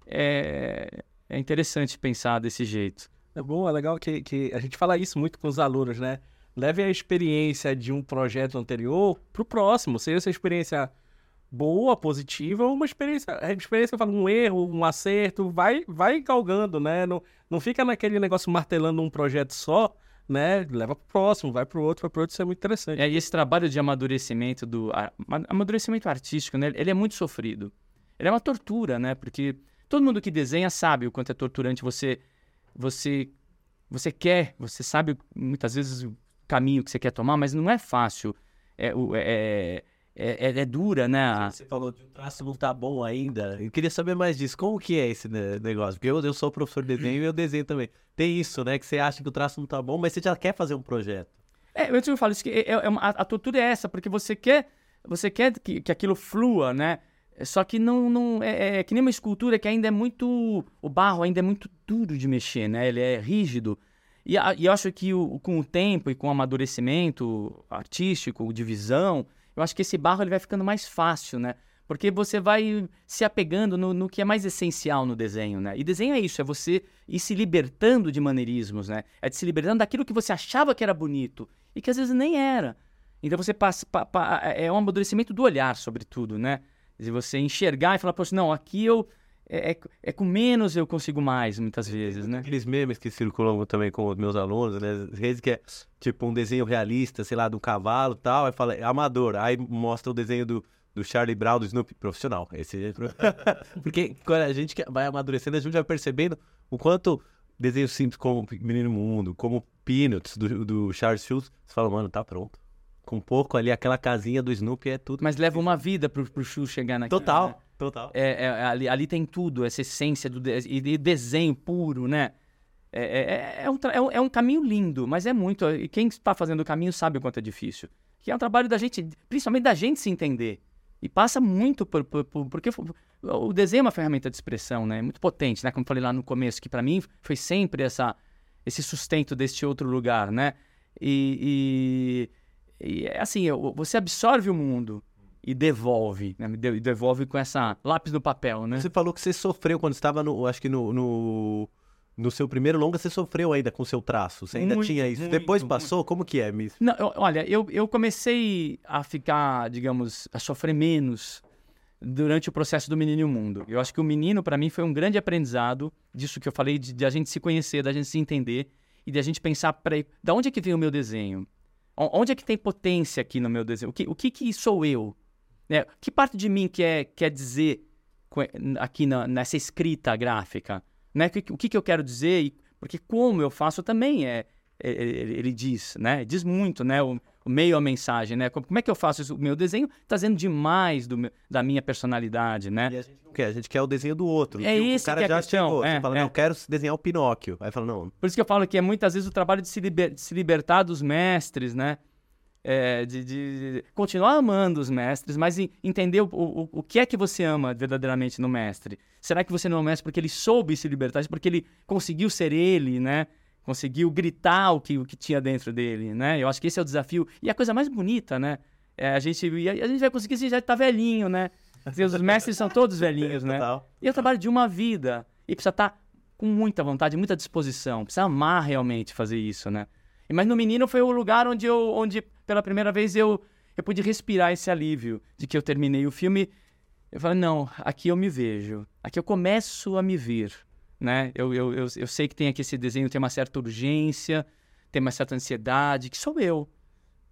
é, é interessante pensar desse jeito. É bom, é legal que, que a gente fala isso muito com os alunos, né? Leve a experiência de um projeto anterior para o próximo, seja essa experiência boa, positiva, uma experiência, a experiência, eu falo, um erro, um acerto, vai, vai galgando, né? Não, não fica naquele negócio martelando um projeto só, né? Leva pro próximo, vai pro outro, vai pro outro, isso é muito interessante. É, e esse trabalho de amadurecimento do amadurecimento artístico, né? Ele é muito sofrido. Ele é uma tortura, né? Porque todo mundo que desenha sabe o quanto é torturante você você você quer, você sabe muitas vezes o caminho que você quer tomar, mas não é fácil. É, o- é, é, é, é dura, né? Você falou que o traço não tá bom ainda. Eu queria saber mais disso. Como que é esse ne- negócio? Porque eu, eu sou professor de desenho e eu desenho também. Tem isso, né? Que você acha que o traço não tá bom, mas você já quer fazer um projeto. É, eu te falo isso que é, é uma- a, a tortura é essa, porque você quer, você quer que, que aquilo flua, né? Só que não, não é, é que nem uma escultura que ainda é muito, o barro ainda é muito duro de mexer, né? Ele é rígido. E, a- e eu acho que o- com o tempo e com o amadurecimento artístico, de visão, eu acho que esse barro ele vai ficando mais fácil, né? Porque você vai se apegando no, no que é mais essencial no desenho, né? E desenho é isso, é você ir se libertando de maneirismos, né? É de se libertando daquilo que você achava que era bonito e que às vezes nem era. Então você passa, pa- pa- é um amadurecimento do olhar, sobretudo, né? De você enxergar e falar, poxa, não, aqui eu é, é- é com menos eu consigo mais, muitas vezes, né? Aqueles memes que circulam também com os meus alunos, né? Às vezes que é tipo um desenho realista, sei lá, do cavalo e tal. Aí fala, é amador. Aí mostra o desenho do, do Charlie Brown, do Snoopy, profissional. Esse é Porque quando a gente vai amadurecendo, a gente vai percebendo o quanto desenhos simples como Menino Mundo, como Peanuts, do, do Charles Schultz, você fala, mano, tá pronto. Com pouco ali, aquela casinha do Snoopy é tudo. Mas leva uma vida pro, pro Chu chegar naquilo. Total, né? Total. É, é, ali, ali tem tudo, essa essência do de- e, desenho puro, né? É, é- é um, tra- é um- é um caminho lindo, mas é muito. E quem está fazendo o caminho sabe o quanto é difícil. Que é um trabalho da gente, principalmente da gente se entender. E passa muito por. por- por- porque o desenho é uma ferramenta de expressão, né? Muito potente, né? Como falei lá no começo, que para mim foi sempre essa, esse sustento deste outro lugar, né? E, e, e é assim, você absorve o mundo e devolve, né? E devolve com essa lápis no papel, né? Você falou que você sofreu quando estava no. Acho que no. no... no seu primeiro longa, você sofreu ainda com seu traço. Você ainda Muito, tinha isso. muito, Depois muito. passou? Como que é, Miss? Não, eu- olha, eu, eu comecei a ficar, digamos, a sofrer menos durante o processo do Menino e o Mundo. Eu acho que o Menino, para mim, foi um grande aprendizado disso que eu falei, de, de a gente se conhecer, da gente se entender e de a gente pensar, peraí, da onde é que vem o meu desenho? Onde é que tem potência aqui no meu desenho? O que, o que, que sou eu? Né? Que parte de mim quer, quer dizer aqui na- nessa escrita gráfica? Né? O que- que, eu quero dizer? E- porque como eu faço também é, é- é- ele, diz, né? Diz muito, né? O, o meio, a mensagem, né? Como, é que eu faço isso? O meu desenho trazendo demais do da minha personalidade, né? E a gente não quer, a gente quer o desenho do outro. É que o isso cara que é a já questão, chegou. é, você fala, é. não, eu quero desenhar o Pinóquio. Aí fala, não, Por isso que eu falo que é muitas vezes o trabalho de se, liber- de se libertar dos mestres, né? É, de, de- continuar amando os mestres, mas entender o, o, o que é que você ama verdadeiramente no mestre. Será que você não é um mestre porque ele soube se libertar, porque ele conseguiu ser ele, né? Conseguiu gritar o que, o que tinha dentro dele, né? Eu acho que esse é o desafio. E a coisa mais bonita, né? É, a, gente, a, gente vai conseguir se já tá velhinho, né? Assim, os mestres são todos velhinhos, né? Total. E é o trabalho de uma vida. E precisa estar com muita vontade, muita disposição. Precisa amar realmente fazer isso, né? E, Mas no Menino foi o lugar onde eu, onde pela primeira vez eu, eu pude respirar esse alívio de que eu terminei o filme. Eu falei, não, aqui eu me vejo. Aqui eu começo a me ver, né? Eu, eu, eu, eu sei que tem aqui esse desenho, tem uma certa urgência, tem uma certa ansiedade, que sou eu.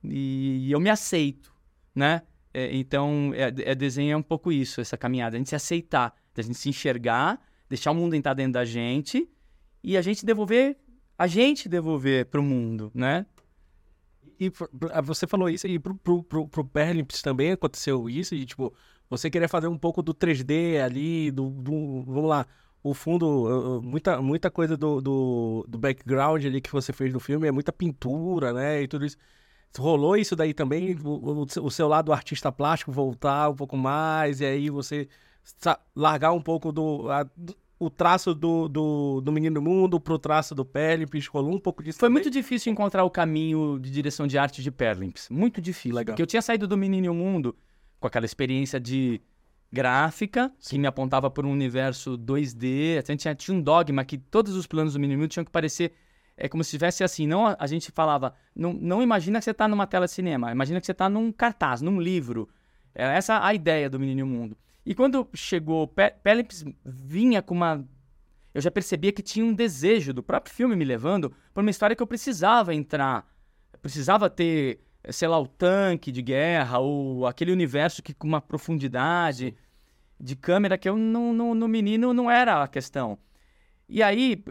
E, eu me aceito, né? É, então, é, é desenho é um pouco isso, essa caminhada. A gente se aceitar, a gente se enxergar, deixar o mundo entrar dentro da gente e a gente devolver, a gente devolver pro mundo, né? E ah, você falou isso, e pro, pro, pro, pro Perlimps também aconteceu isso, e tipo, você queria fazer um pouco do 3D ali, do, do- vamos lá, o fundo, uh, uh, muita, muita coisa do, do, do background ali que você fez no filme, é muita pintura, né, e tudo isso. Rolou isso daí também, o, o, o seu lado artista plástico voltar um pouco mais, e aí você largar um pouco do... a- do- o traço do, do, do Menino Mundo pro traço do Perlimps, rolou um pouco disso Foi também? muito difícil encontrar o caminho de direção de arte de Perlimps. Muito difícil. Legal. Porque eu tinha saído do Menino Mundo com aquela experiência de gráfica, que me apontava por um universo 2D. A gente tinha, tinha um dogma que todos os planos do Menino Mundo tinham que parecer é como se tivesse assim, não a, gente falava, não, não imagina que você está numa tela de cinema, imagina que você está num cartaz, num livro. Era essa a ideia do Menino Mundo. E quando chegou, Pe vinha com uma. Eu já percebia que tinha um desejo do próprio filme me levando para uma história que eu precisava entrar. Eu precisava ter, sei lá, o tanque de guerra, ou aquele universo que com uma profundidade de câmera que eu não, não, no menino não era a questão. E aí,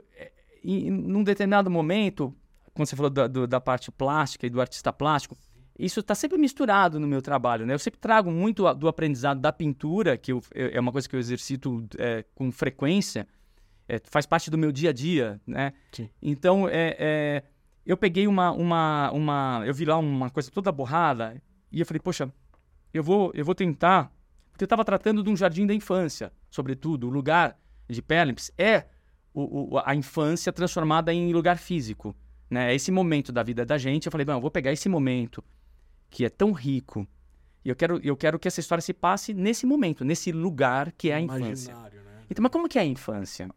em, num determinado momento, quando você falou da, do, da parte plástica e do artista plástico, isso está sempre misturado no meu trabalho, né? Eu sempre trago muito do aprendizado da pintura, que eu- eu- é uma coisa que eu exercito é, com frequência, é, faz parte do meu dia a dia, né? Sim. Então, é, é, eu peguei uma, uma, uma... Eu vi lá uma coisa toda borrada e eu falei, poxa, eu vou, eu vou tentar... Porque eu estava tratando de um jardim da infância, sobretudo. O lugar de Perlips é o- o- a infância transformada em lugar físico. Né? É esse momento da vida da gente. Eu falei, não, eu vou pegar esse momento que é tão rico e eu quero, eu quero que essa história se passe nesse momento, nesse lugar que é a infância. Imaginário, né? Então, mas como que é a infância?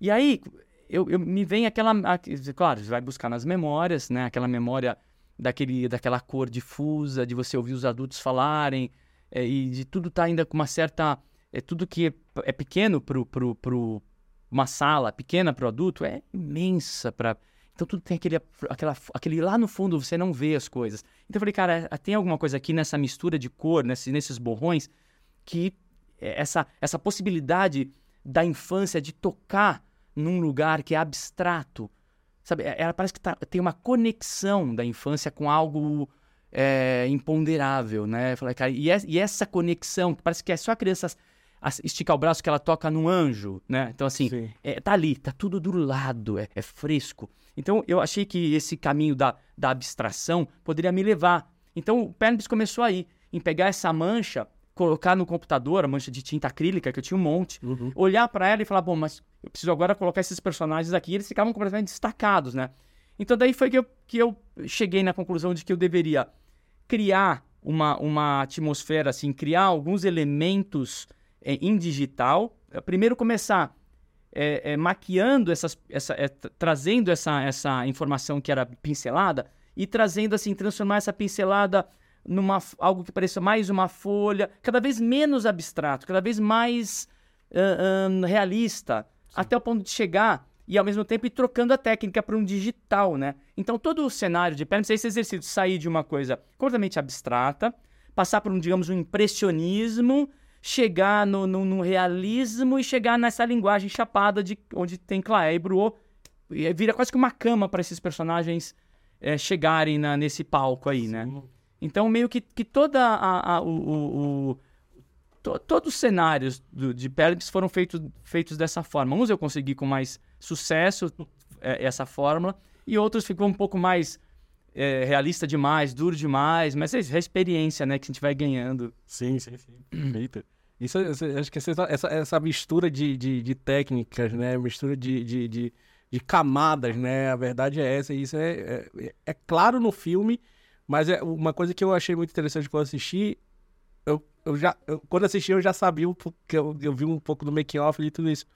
E aí, eu, eu- me vem aquela... a- claro, você vai buscar nas memórias, né? Aquela memória daquele, daquela cor difusa, de você ouvir os adultos falarem, é, e de tudo tá ainda com uma certa... É, tudo que é, é pequeno pro, pro, pro uma sala, pequena pro adulto, é imensa para... Então tudo tem aquele, aquela, aquele lá no fundo você não vê as coisas. Então eu falei, cara, tem alguma coisa aqui nessa mistura de cor, nesse, nesses borrões, que é, essa, essa possibilidade da infância de tocar num lugar que é abstrato, sabe? É- Ela parece que tá- tem uma conexão da infância com algo é, imponderável, né? Eu falei, cara, e, es- e essa conexão, parece que é só a criança esticar o braço que ela toca num anjo, né? Então, assim, Sim. é, tá ali, tá tudo do lado, é, é fresco. Então, eu achei que esse caminho da, da abstração poderia me levar. Então, o Pernibus começou aí, em pegar essa mancha, colocar no computador, a mancha de tinta acrílica, que eu tinha um monte, Uhum. olhar pra ela e falar, bom, mas eu preciso agora colocar esses personagens aqui, eles ficavam completamente destacados, né? Então, daí foi que eu, que eu cheguei na conclusão de que eu deveria criar uma, uma atmosfera, assim, criar alguns elementos é, em digital. Eh, Primeiro começar é, é, maquiando essas, essa, é, tra- trazendo essa, essa informação que era pincelada e trazendo assim, transformar essa pincelada numa algo que pareça mais uma folha, cada vez menos abstrato, cada vez mais ah, ah, realista, até o ponto de chegar e ao mesmo tempo ir trocando a técnica para um digital, né? Então todo o cenário de Perms é esse exercício, sair de uma coisa completamente abstrata, passar por um, digamos, um impressionismo, chegar no, no, no realismo e chegar nessa linguagem chapada de onde tem Claé e Bruot. E aí vira quase que uma cama para esses personagens eh, chegarem na- nesse palco aí, né? Então, meio que, que toda a, a- o, o- o- to- todos os cenários do, de Pelips foram feitos, feitos dessa forma. Uns eu consegui com mais sucesso eh, essa fórmula e outros ficou um pouco mais eh, realista demais, duro demais, mas é a experiência, né, que a gente vai ganhando. Sim, sim, sim. Perfeito. Isso, acho que essa, essa, mistura de, de, de técnicas, né? Mistura de, de, de, de camadas, né? A verdade é essa. Isso é, é, é claro no filme, mas é uma coisa que eu achei muito interessante quando assisti. Eu, eu já, eu- quando assisti, eu já sabia, um pouco- eu, eu vi um pouco do making-off e tudo isso.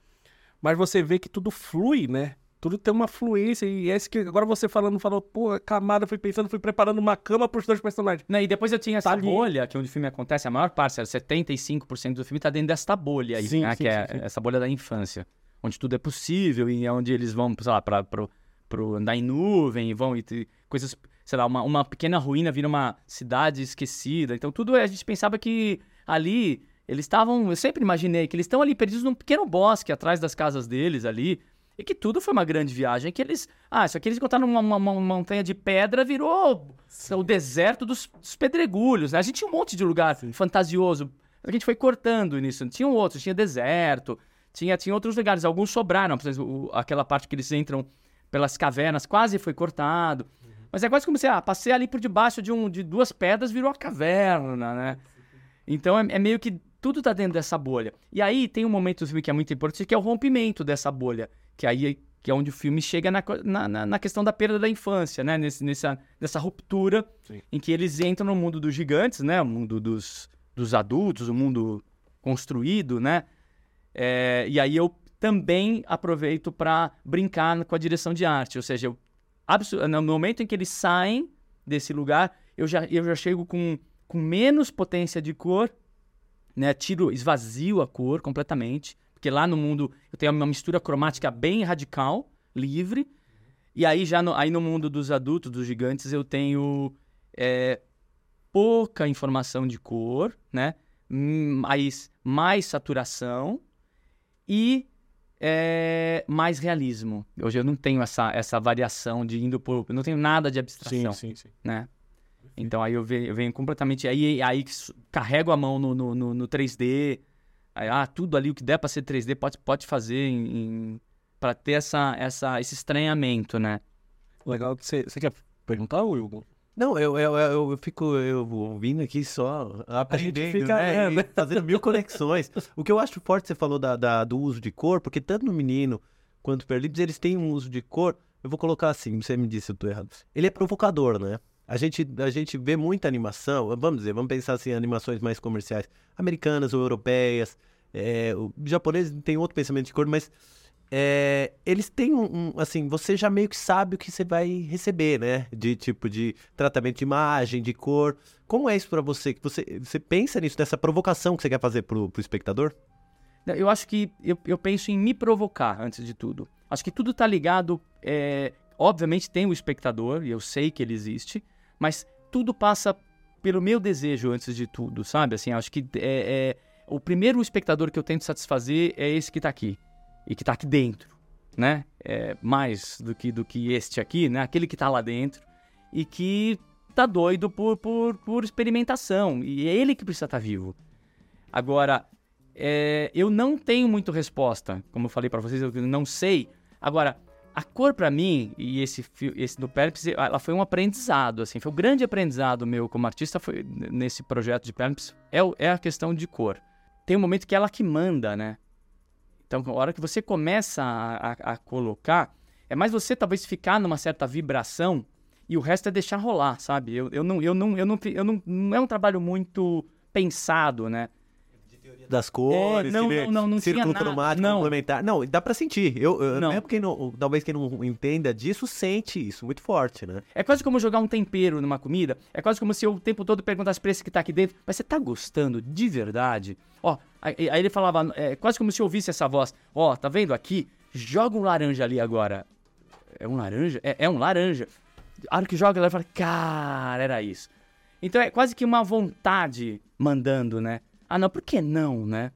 Mas você vê que tudo flui, né? Tudo tem uma fluência. E é isso que agora você falando, falou, pô, camada, fui pensando, fui preparando uma cama para os dois personagens. Né, E depois eu tinha essa Tá ali. bolha, que é onde o filme acontece, a maior parte, era 75% do filme tá dentro desta bolha aí, Sim, né, sim, que é sim, sim. essa bolha da infância, onde tudo é possível e é onde eles vão, sei lá, pra, pro, pro andar em nuvem e vão e coisas, sei lá, uma, uma pequena ruína vira uma cidade esquecida. Então tudo a gente pensava que ali eles estavam, eu sempre imaginei que eles estão ali perdidos num pequeno bosque atrás das casas deles ali. E que tudo foi uma grande viagem. Que eles. Ah, isso aqui eles encontraram uma, uma- uma montanha de pedra, virou o deserto dos, dos pedregulhos. Né? A gente tinha um monte de lugar fantasioso. A gente foi cortando nisso. Tinha outros, tinha deserto, tinha, tinha outros lugares. Alguns sobraram. Por exemplo, aquela parte que eles entram pelas cavernas quase foi cortado. Mas é quase como se, ah, passei ali por debaixo de, um, de duas pedras, virou a caverna, né? Então é, é meio que tudo tá dentro dessa bolha. E aí tem um momento do filme que é muito importante, que é o rompimento dessa bolha. Que aí que é onde o filme chega na, na, na- questão da perda da infância, né? Nesse, nessa, nessa ruptura Sim. em que eles entram no mundo dos gigantes, né? O mundo dos, dos adultos, o mundo construído, né? É, e aí eu também aproveito para brincar com a direção de arte. Ou seja, eu, no momento em que eles saem desse lugar, eu já, eu já chego com, com menos potência de cor, né? Tiro, esvazio a cor completamente, porque lá no mundo eu tenho uma mistura cromática bem radical, livre, e aí já no, aí no mundo dos adultos, dos gigantes, eu tenho é, pouca informação de cor, né? Mais, mais saturação e é, mais realismo. Hoje eu não tenho essa, essa variação de indo por. Eu não tenho nada de abstração, sim, sim. né? Então aí eu venho, eu venho completamente. Aí, aí carrego a mão no, no, no, no 3D. Ah, tudo ali, o que der pra ser 3D, pode, pode fazer em, em, pra ter essa, essa, esse estranhamento, né? Legal que você, quer perguntar, Hugo? Não, eu, eu, eu, eu fico eu ouvindo aqui só aprendendo, fica, né? né? fazendo mil conexões. O que eu acho forte, você falou da, da- do uso de cor, porque tanto no menino quanto no Perlips, eles têm um uso de cor, eu vou colocar assim, você me disse se eu tô errado. Ele é provocador, né? A gente, a gente vê muita animação, vamos dizer, vamos pensar assim, animações mais comerciais, americanas ou europeias, é, o japonês tem outro pensamento de cor, mas é, eles têm um, um, assim, você já meio que sabe o que você vai receber, né? De tipo de tratamento de imagem, de cor. Como é isso pra você? Você, você pensa nisso, nessa provocação que você quer fazer pro, pro espectador? Eu acho que eu, eu penso em me provocar antes de tudo. Acho que tudo tá ligado. é, obviamente tem o espectador, e eu sei que ele existe, mas tudo passa pelo meu desejo antes de tudo, sabe? Assim, acho que é, é, o primeiro espectador que eu tento satisfazer é esse que tá aqui. E que tá aqui dentro, né? É, mais do que, do que este aqui, né? Aquele que tá lá dentro e que tá doido por, por, por experimentação. E é ele que precisa estar vivo. Agora, é, eu não tenho muito resposta, como eu falei pra vocês, eu não sei. Agora, a cor pra mim e esse esse do Perlips, ela foi um aprendizado, assim, foi um grande aprendizado meu como artista foi nesse projeto de Perlips, é, é a questão de cor. Tem um momento que ela que manda, né? Então, a hora que você começa a, a- a colocar, é mais você talvez ficar numa certa vibração e o resto é deixar rolar, sabe? Eu, eu não, eu não, eu não, eu não, não é um trabalho muito pensado, né? Das cores, É, não, não, não, não círculo cromático não. complementar. Não, dá pra sentir. Eu, eu- Não. mesmo quem não, talvez quem não entenda disso, sente isso muito forte, né? É quase como jogar um tempero numa comida. É quase como se eu o tempo todo perguntasse pra esse que tá aqui dentro, mas você tá gostando de verdade? Ó, aí, aí ele falava, é quase como se eu ouvisse essa voz. Ó, tá vendo aqui? Joga um laranja ali agora. É um laranja? É, é um laranja. A hora que joga, ela fala, cara, era isso. Então é quase que uma vontade mandando, né? Ah, não, por que não, né?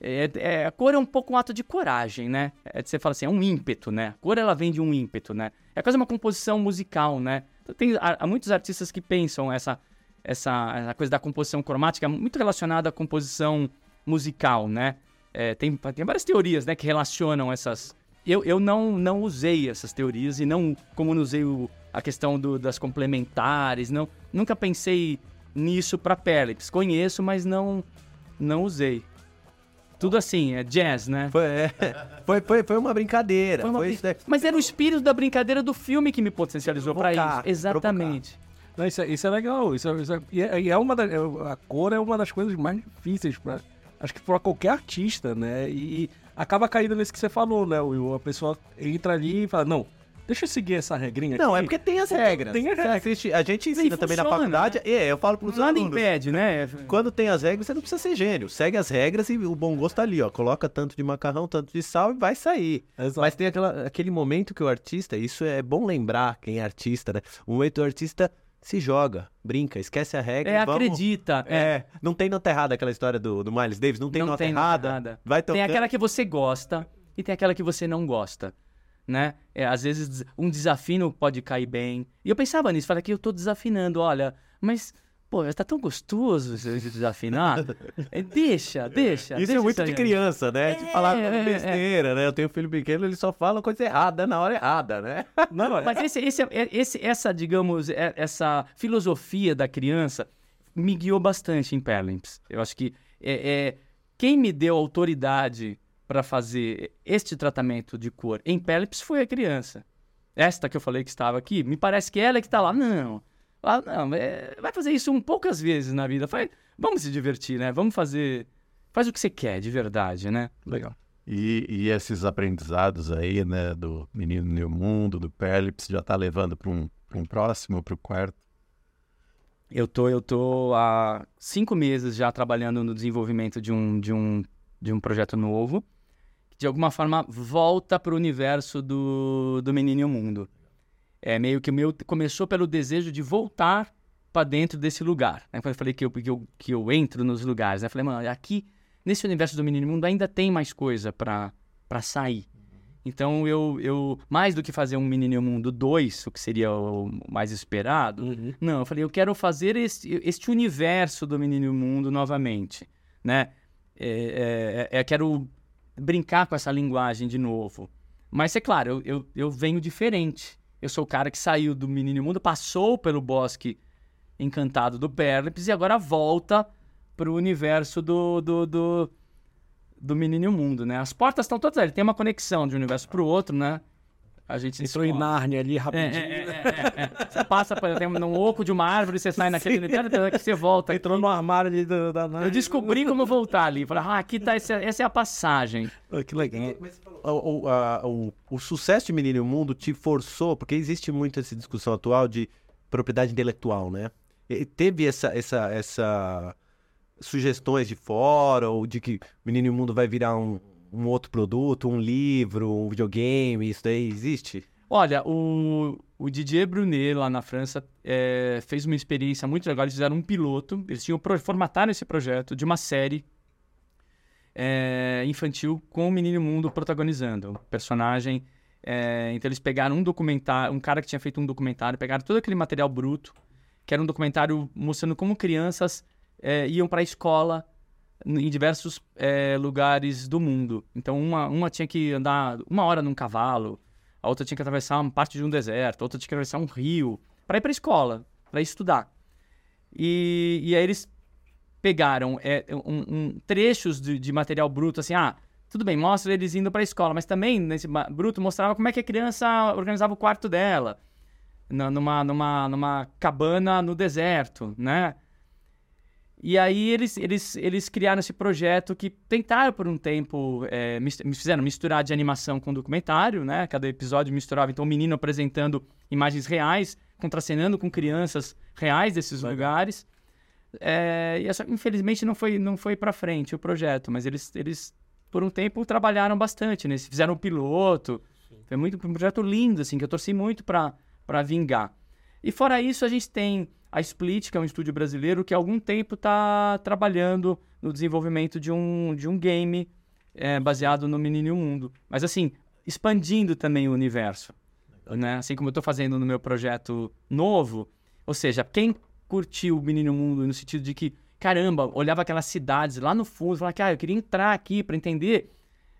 É, é- a cor é um pouco um ato de coragem, né? É, você fala assim, é um ímpeto, né? A cor ela vem de um ímpeto, né? É quase uma composição musical, né? Então, tem há, há muitos artistas que pensam essa, essa, essa coisa da composição cromática muito relacionada à composição musical, né? É, tem, tem várias teorias, né, que relacionam essas. Eu, eu não, não usei essas teorias e não, como não usei o- a questão do- das complementares, não, nunca pensei nisso para Perlips. Conheço, mas não, não usei. Tudo assim, é jazz, né? Foi, é, foi, foi, foi uma brincadeira. Foi uma foi brin-. Mas era o espírito da brincadeira do filme que me potencializou pra Provocar, isso. Exatamente. Não, isso, é, isso é legal. Isso é, isso é- e é, e é uma da, é- a cor é uma das coisas mais difíceis para acho que para qualquer artista, né? E, acaba caindo nesse que você falou, né? Will? A pessoa entra ali e fala, não, deixa eu seguir essa regrinha Não, aqui. é porque tem as regras. Tem as regras. assiste- a gente ensina também na faculdade. É, eu falo pros Nada alunos. impede, né? Quando tem as regras, você não precisa ser gênio. Segue as regras e o bom gosto tá ali, ó. Coloca tanto de macarrão, tanto de sal e vai sair. Exato. Mas tem aquela- aquele momento que o artista, isso é bom lembrar quem é artista, né? O momento que o artista se joga, brinca, esquece a regra. É, vamos- acredita. É. É, não tem nota errada aquela história do, do Miles Davis, não tem Não nota tem nota errada. errada. Vai Tem tocando. aquela que você gosta e tem aquela que você não gosta. Né? É, às vezes um desafino pode cair bem. E eu pensava nisso, falei que eu tô desafinando, olha, mas, pô, tá tão gostoso esse desafinar. É, deixa, deixa. Isso deixa é muito aí. de criança, né? de falar é, é. besteira, né? Eu tenho um filho pequeno, ele só fala coisa errada na hora errada, né? Não, não, é- Mas esse, esse, é- esse- essa, digamos, é- essa filosofia da criança me guiou bastante em Perlimps. Eu acho que é, é, quem me deu autoridade para fazer este tratamento de cor em Perlimps foi a criança. Esta que eu falei que estava aqui, me parece que ela é que está lá. Não, Ah, não é, vai fazer isso um poucas vezes na vida. Faz, vamos se divertir, né? Vamos fazer... Faz o que você quer, de verdade, né? legal. E, e esses aprendizados aí, né, do Menino New Mundo, do Perlips, já tá levando para um, pra um próximo, para o quarto. eu tô, eu tô há cinco meses já trabalhando no desenvolvimento de um, de um, de um projeto novo, de alguma forma volta para o universo do, do Menino e o Mundo. É meio que o meu começou pelo desejo de voltar para dentro desse lugar. Né? Quando eu falei que eu, que, eu, que eu entro nos lugares, né? eu falei, mano, aqui, nesse universo do Menino e o Mundo, ainda tem mais coisa para sair. Então, eu, eu, mais do que fazer um Menino e o Mundo 2, o que seria o mais esperado, Uhum. não, eu falei, eu quero fazer este, este universo do Menino e o Mundo novamente, né? É, é, é, eu quero brincar com essa linguagem de novo. Mas é claro, eu, eu, eu venho diferente. Eu sou o cara que saiu do Menino o Mundo, passou pelo bosque encantado do Perlips e agora volta pro universo do, do, do, do Menino o Mundo, né? As portas estão todas ali, tem uma conexão de um universo pro outro, né? A gente Entrou em descobre. Nárnia ali É, rapidinho. é, é, é, é. Você passa por, tem um oco de uma árvore, você sai naquele universo, que você volta. Entrou no armário ali da, da Eu Nárnia. descobri como voltar ali. Falei, ah, aqui tá, essa, essa é a passagem. Ah, que legal. O, o, a- o- o sucesso de Menino e o Mundo te forçou, porque existe muito essa discussão atual de propriedade intelectual, né? E teve essa, essa, essa sugestões de fora, ou de que Menino e o Mundo vai virar um, um outro produto, um livro, um videogame, isso daí existe? Olha, o, o Didier Brunet, lá na França, é, fez uma experiência muito legal. Eles fizeram um piloto, eles tinham formataram esse projeto de uma série é, infantil com o Menino Mundo protagonizando. O personagem. é, então eles pegaram um documentário, um cara que tinha feito um documentário, pegaram todo aquele material bruto, que era um documentário mostrando como crianças é, iam para a escola em diversos é, lugares do mundo. Então uma, uma tinha que andar uma hora num cavalo, a outra tinha que atravessar uma parte de um deserto, a outra tinha que atravessar um rio para ir para a escola, para estudar. E, e aí eles pegaram é, um, um- trechos de, de material bruto, assim, ah, tudo bem, mostra eles indo para a escola, mas também nesse bruto mostrava como é que a criança organizava o quarto dela, numa, numa, numa cabana no deserto, né? E aí eles, eles, eles criaram esse projeto que tentaram por um tempo, é, mis- fizeram misturar de animação com documentário, né? Cada episódio misturava, então, o menino apresentando imagens reais, contracenando com crianças reais desses lugares. É, e essa, infelizmente não foi, não foi para frente o projeto, mas eles, eles por um tempo trabalharam bastante, né? Eles Fizeram um piloto, foi muito um projeto lindo, assim, que eu torci muito para para vingar. E fora isso, a gente tem a Split, que é um estúdio brasileiro que há algum tempo está trabalhando no desenvolvimento de um, de um game é, baseado no Menino Mundo. Mas assim, expandindo também o universo. Né? Assim como eu estou fazendo no meu projeto novo. Ou seja, quem curtiu o Menino Mundo no sentido de que, caramba, olhava aquelas cidades lá no fundo e falava, cara, eu queria entrar aqui para entender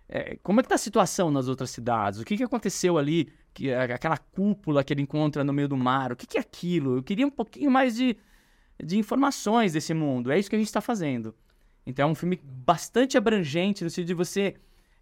é, como é que tá a situação nas outras cidades? O que, que aconteceu ali? Que, é, aquela cúpula que ele encontra no meio do mar. O que, que é aquilo? Eu queria um pouquinho mais de, de informações desse mundo. É isso que a gente está fazendo. Então é um filme bastante abrangente no sentido de você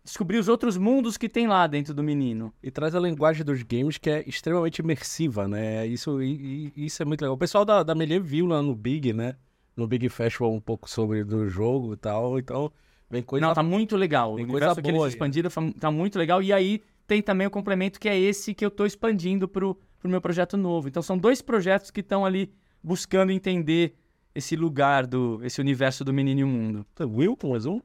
descobrir os outros mundos que tem lá dentro do menino. E traz a linguagem dos games que é extremamente imersiva, né? Isso, e- e- isso é muito legal. O pessoal da, da Melee viu lá no Big, né? No Big Festival um pouco sobre do jogo e tal. Então, vem coisa... Não, tá muito legal. O tem universo coisa que eles boa expandiram fa- tá muito legal. E aí tem também o complemento que é esse que eu tô expandindo pro, pro meu projeto novo. Então são dois projetos que estão ali buscando entender esse lugar do, esse universo do menino e o mundo. Will com mais um?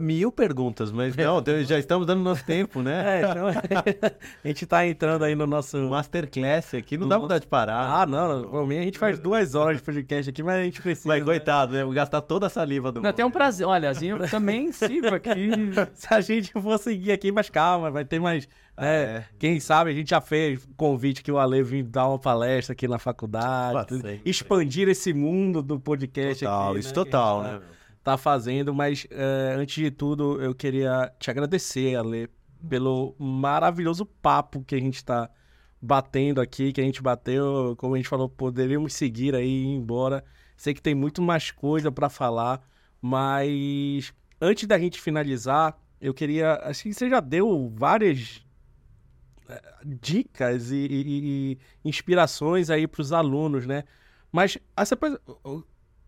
Mil perguntas, mas não, já estamos dando nosso tempo, né? É, então... a gente tá entrando aí no nosso... Masterclass aqui, não dá vontade de parar. Ah, não, não. Por mim, a gente faz duas horas de podcast aqui, mas a gente precisa... Mas né? coitado, né? Vou gastar toda a saliva do Não, tem um prazer. Olha, assim, eu também sirvo aqui. Se a gente for seguir aqui, mas calma, vai ter mais. né, É. Quem sabe a gente já fez convite que o Ale vir dar uma palestra aqui na faculdade, ser. expandir esse mundo do podcast Total, aqui. isso né, total, né? Tá, fazendo, mas é, antes de tudo, eu queria te agradecer, Ale, pelo maravilhoso papo que a gente tá batendo aqui, que a gente bateu, como a gente falou, poderíamos seguir aí e ir embora. Sei que tem muito mais coisa para falar, mas antes da gente finalizar, eu queria. Acho que você já deu várias eh, dicas e, e- e inspirações aí para os alunos, né? Mas essa coisa.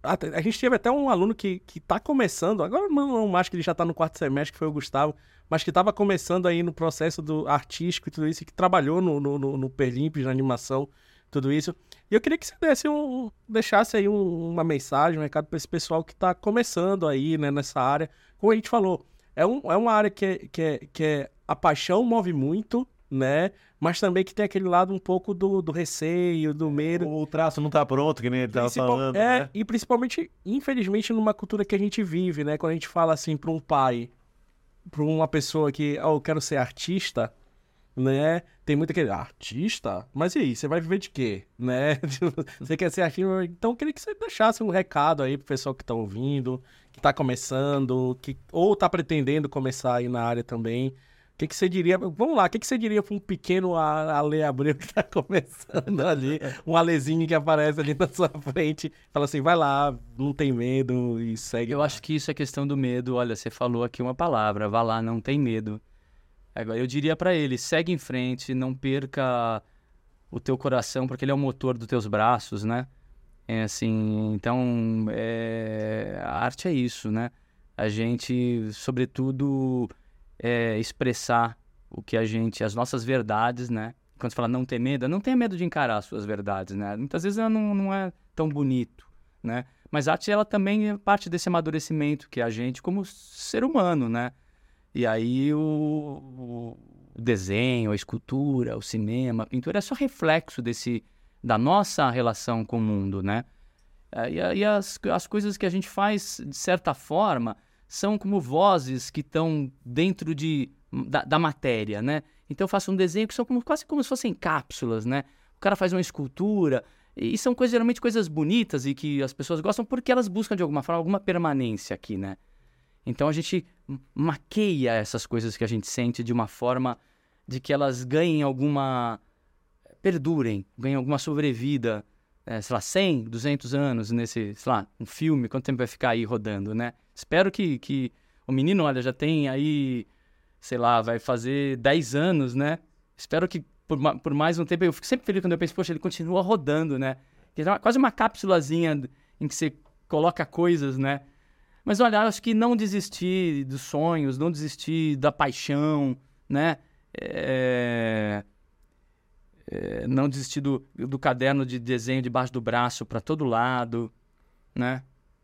A, gente teve até um aluno que, que tá começando, agora não, não mais que ele já tá no quarto semestre, que foi o Gustavo, mas que estava começando aí no processo do artístico e tudo isso, e que trabalhou no, no, no, no Perlimps, na animação, tudo isso. E eu queria que você desse um, deixasse aí um- uma mensagem, um recado para esse pessoal que está começando aí, né, nessa área. Como a gente falou, é, um, é uma área que é, que, é, que é a paixão move muito, né? Mas também que tem aquele lado um pouco do, do receio, do medo. O traço não tá pronto, que nem ele tava Principal- falando, é, né? e principalmente, infelizmente, numa cultura que a gente vive, né? Quando a gente fala assim para um pai, para uma pessoa que, oh, eu quero ser artista, né? Tem muito aquele, artista? Mas e aí, você vai viver de quê? Né? Você quer ser artista? Então, eu queria que você deixasse um recado aí pro pessoal que tá ouvindo, que tá começando, que ou tá pretendendo começar aí na área também. Que, que você diria? Vamos lá, o que, que você diria para um pequeno Ale Abreu que tá começando ali, um Alezinho que aparece ali na sua frente, fala assim, vai lá, não tem medo e segue. Eu acho que isso é questão do medo. Olha, você falou aqui uma palavra, vá lá, não tem medo. Agora, eu diria pra ele, segue em frente, não perca o teu coração, porque ele é o motor dos teus braços, né? É assim, então, é, a arte é isso, né? A gente, sobretudo, é, expressar o que a gente, as nossas verdades, né? Quando você fala não ter medo, não tenha medo de encarar as suas verdades, né? Muitas vezes ela não, não é tão bonito, né? Mas a arte, ela também é parte desse amadurecimento que a gente, como ser humano, né? E aí o, o desenho, a escultura, o cinema, a pintura é só reflexo desse da nossa relação com o mundo, né? É, E, e as, as coisas que a gente faz, de certa forma, são como vozes que estão dentro de, da, da matéria, né? Então eu faço um desenho que são como, quase como se fossem cápsulas, né? O cara faz uma escultura, e são coisas, geralmente coisas bonitas e que as pessoas gostam porque elas buscam de alguma forma alguma permanência aqui, né? Então a gente maqueia essas coisas que a gente sente de uma forma de que elas ganhem alguma. perdurem, ganhem alguma sobrevida, eh, sei lá, 100, 200 anos nesse, sei lá, um filme, quanto tempo vai ficar aí rodando, né? Espero que, que o menino, olha, já tem aí, sei lá, vai fazer 10 anos, né? Espero que por, por mais um tempo, eu fico sempre feliz quando eu penso, poxa, ele continua rodando, né? É quase uma cápsulazinha em que você coloca coisas, né? Mas olha, acho que não desistir dos sonhos, não desistir da paixão, né? É, é, não desistir do, do caderno de desenho debaixo do braço para todo lado, né?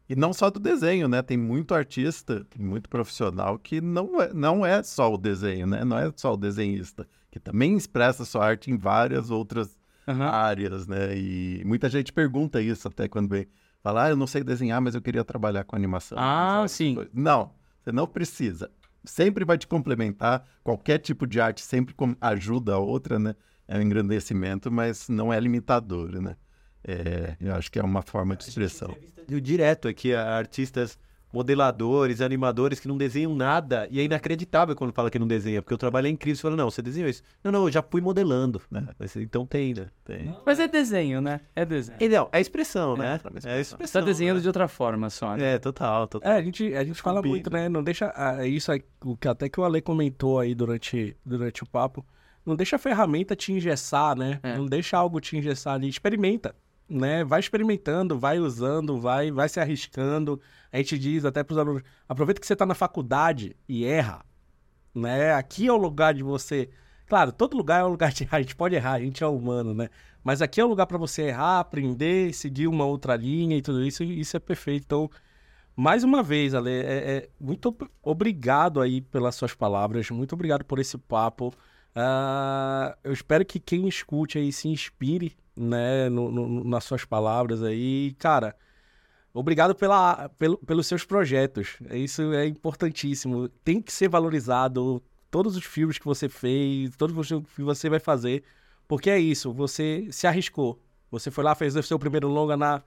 E não só do desenho, né? Tem muito artista, muito profissional que não é, não é só o desenho, né? Não é só o desenhista, que também expressa sua arte em várias outras Aham. áreas, né? E muita gente pergunta isso até quando vem. Fala, ah, eu não sei desenhar, mas eu queria trabalhar com animação. Ah, sim. coisas. Não, você não precisa. Sempre vai te complementar. Qualquer tipo de arte sempre ajuda a outra, né? É um engrandecimento, mas não é limitador, né? É, eu acho que é uma forma de expressão. Direto aqui a artistas modeladores, animadores que não desenham nada. E é inacreditável quando fala que não desenha, porque o trabalho é incrível. Você fala, não, você desenhou isso. Não, não, eu já fui modelando. Né? Mas, Então tem, né? Tem. Mas é desenho, né? É desenho. E não, é expressão, né? é É Você tá expressão. desenhando né? de outra forma só. né? É, total, total. É, a gente, a gente fala Combina. muito, né? Não deixa. ah, isso que até que o Ale comentou aí durante, durante o papo. Não deixa a ferramenta te engessar, né? É. Não deixa algo te engessar ali. Experimenta, né? Vai experimentando, vai usando, vai, vai se arriscando. A gente diz até pros alunos: aproveita que você tá na faculdade e erra, né? Aqui é o lugar de você. Claro, todo lugar é um lugar de errar. A gente pode errar, a gente é humano, né? Mas aqui é o lugar para você errar, aprender, seguir uma outra linha e tudo isso. e Isso é perfeito. Então, mais uma vez, Ale, é, é- muito ob- obrigado aí pelas suas palavras, muito obrigado por esse papo. Ah, eu espero que quem escute aí se inspire, né, no- no- nas suas palavras aí. Cara, obrigado pela, pelo- pelos seus projetos. Isso é importantíssimo. Tem que ser valorizado. Todos os filmes que você fez, todos os filmes que você vai fazer, porque é isso, você se arriscou. Você foi lá, fez o seu primeiro longa na,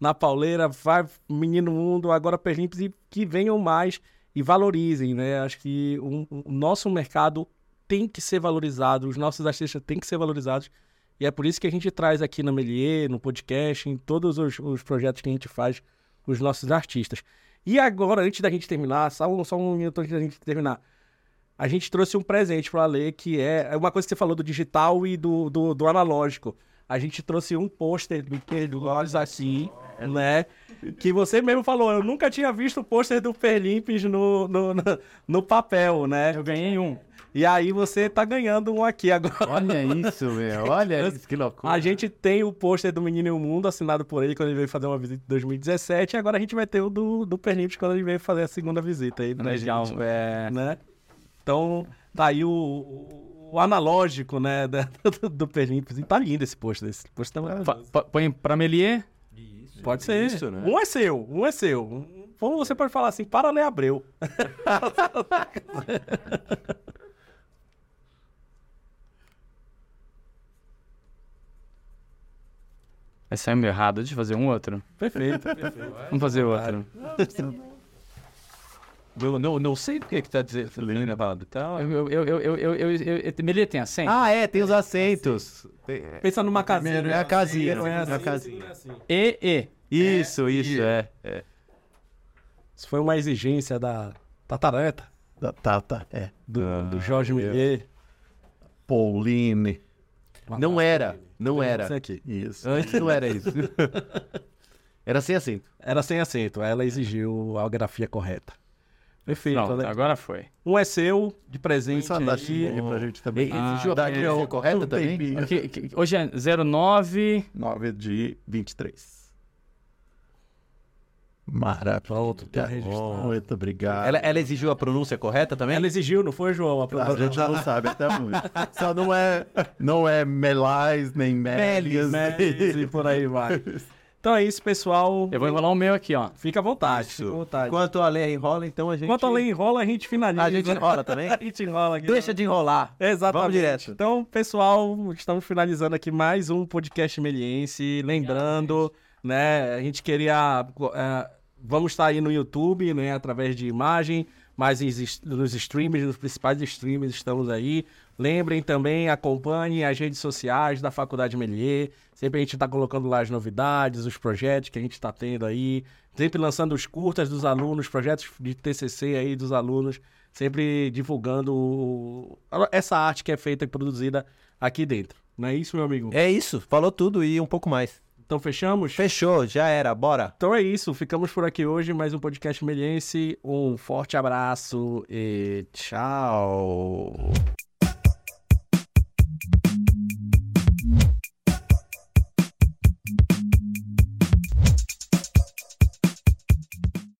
na pauleira, vai Menino Mundo, agora Perlimpes, e que venham mais e valorizem, né? Acho que o, o nosso mercado tem que ser valorizado, os nossos artistas têm que ser valorizados, e é por isso que a gente traz aqui na Melier, no podcast, em todos os, os projetos que a gente faz os nossos artistas. E agora, antes da gente terminar, só um, só um minuto antes da gente terminar, a gente trouxe um presente para ler que é é uma coisa que você falou do digital e do, do, do analógico. A gente trouxe um pôster do Pedro Olhos assim, né? Que você mesmo falou, eu nunca tinha visto o pôster do Perlimpes no, no, no, no papel, né? Eu ganhei um. E aí você tá ganhando um aqui agora. Olha isso, meu. Olha isso, que loucura. A gente tem o pôster do Menino e o Mundo assinado por ele quando ele veio fazer uma visita em 2017. E agora a gente vai ter o do, do Pernambuco quando ele veio fazer a segunda visita aí Legal. gente. É... Né? Então, tá aí o, o- o analógico, né, do, do. E tá lindo esse pôster. Esse pôster tá Põe pra Melier. Pode ser. isso, né? Um é seu, um é seu. Como você pode falar assim, para ler Abreu. Sair meio errado. Deixa eu fazer um outro. Perfeito, perfeito. Vamos fazer outro. Eu não, não sei do que que tá dizendo. A palavra. Tá. Eu, eu, eu, eu, eu, eu, tem acento? Ah, é, tem os assentos. Tem- Pensa numa casinha. É a casinha, é é a casinha. é assim. E, E. Isso, isso, é. é. Isso foi uma exigência da Tatareta, Da Tata, é. do, Ah, do Jorge Millier. Pauline. Não era, não Isso era. aqui. Isso. Antes não era isso. Era sem assento. Era sem acento, ela exigiu a grafia correta. Perfeito, Pronto, né? agora foi. Um é seu, de presente Isso anda aí. aí pra gente também. Ah, Exigiu a grafia correta também? hoje é 09. 9 de 23. Maravilha. Pronto, tá registrado. Muito obrigado. Ela, ela exigiu a pronúncia correta também? Ela exigiu, não foi, João? A A produção. gente já não sabe até muito. Só não é, não é Melais, nem Mélias. Melis e por aí vai. Então é isso, pessoal. Eu vou enrolar o meu aqui, ó. Fica à vontade, fica à vontade. Enquanto a lei enrola, então a gente... Enquanto a lei enrola, a gente finaliza. A gente enrola também? a gente enrola aqui. Deixa de enrolar. Exatamente. Vamos direto. Então, pessoal, estamos finalizando aqui mais um podcast meliense. Lembrando, né, a gente queria. eh, vamos estar aí no YouTube, né, através de imagem, mas nos streams, nos principais streams estamos aí. Lembrem também, acompanhem as redes sociais da Faculdade Melier. Sempre a gente está colocando lá as novidades, os projetos que a gente está tendo aí. Sempre lançando os curtas dos alunos, projetos de TCC aí dos alunos. Sempre divulgando essa arte que é feita e produzida aqui dentro. Não é isso, meu amigo? É isso, falou tudo e um pouco mais. Então fechamos? Fechou, já era, bora. Então é isso, ficamos por aqui hoje, mais um podcast meliense. Um forte abraço e tchau.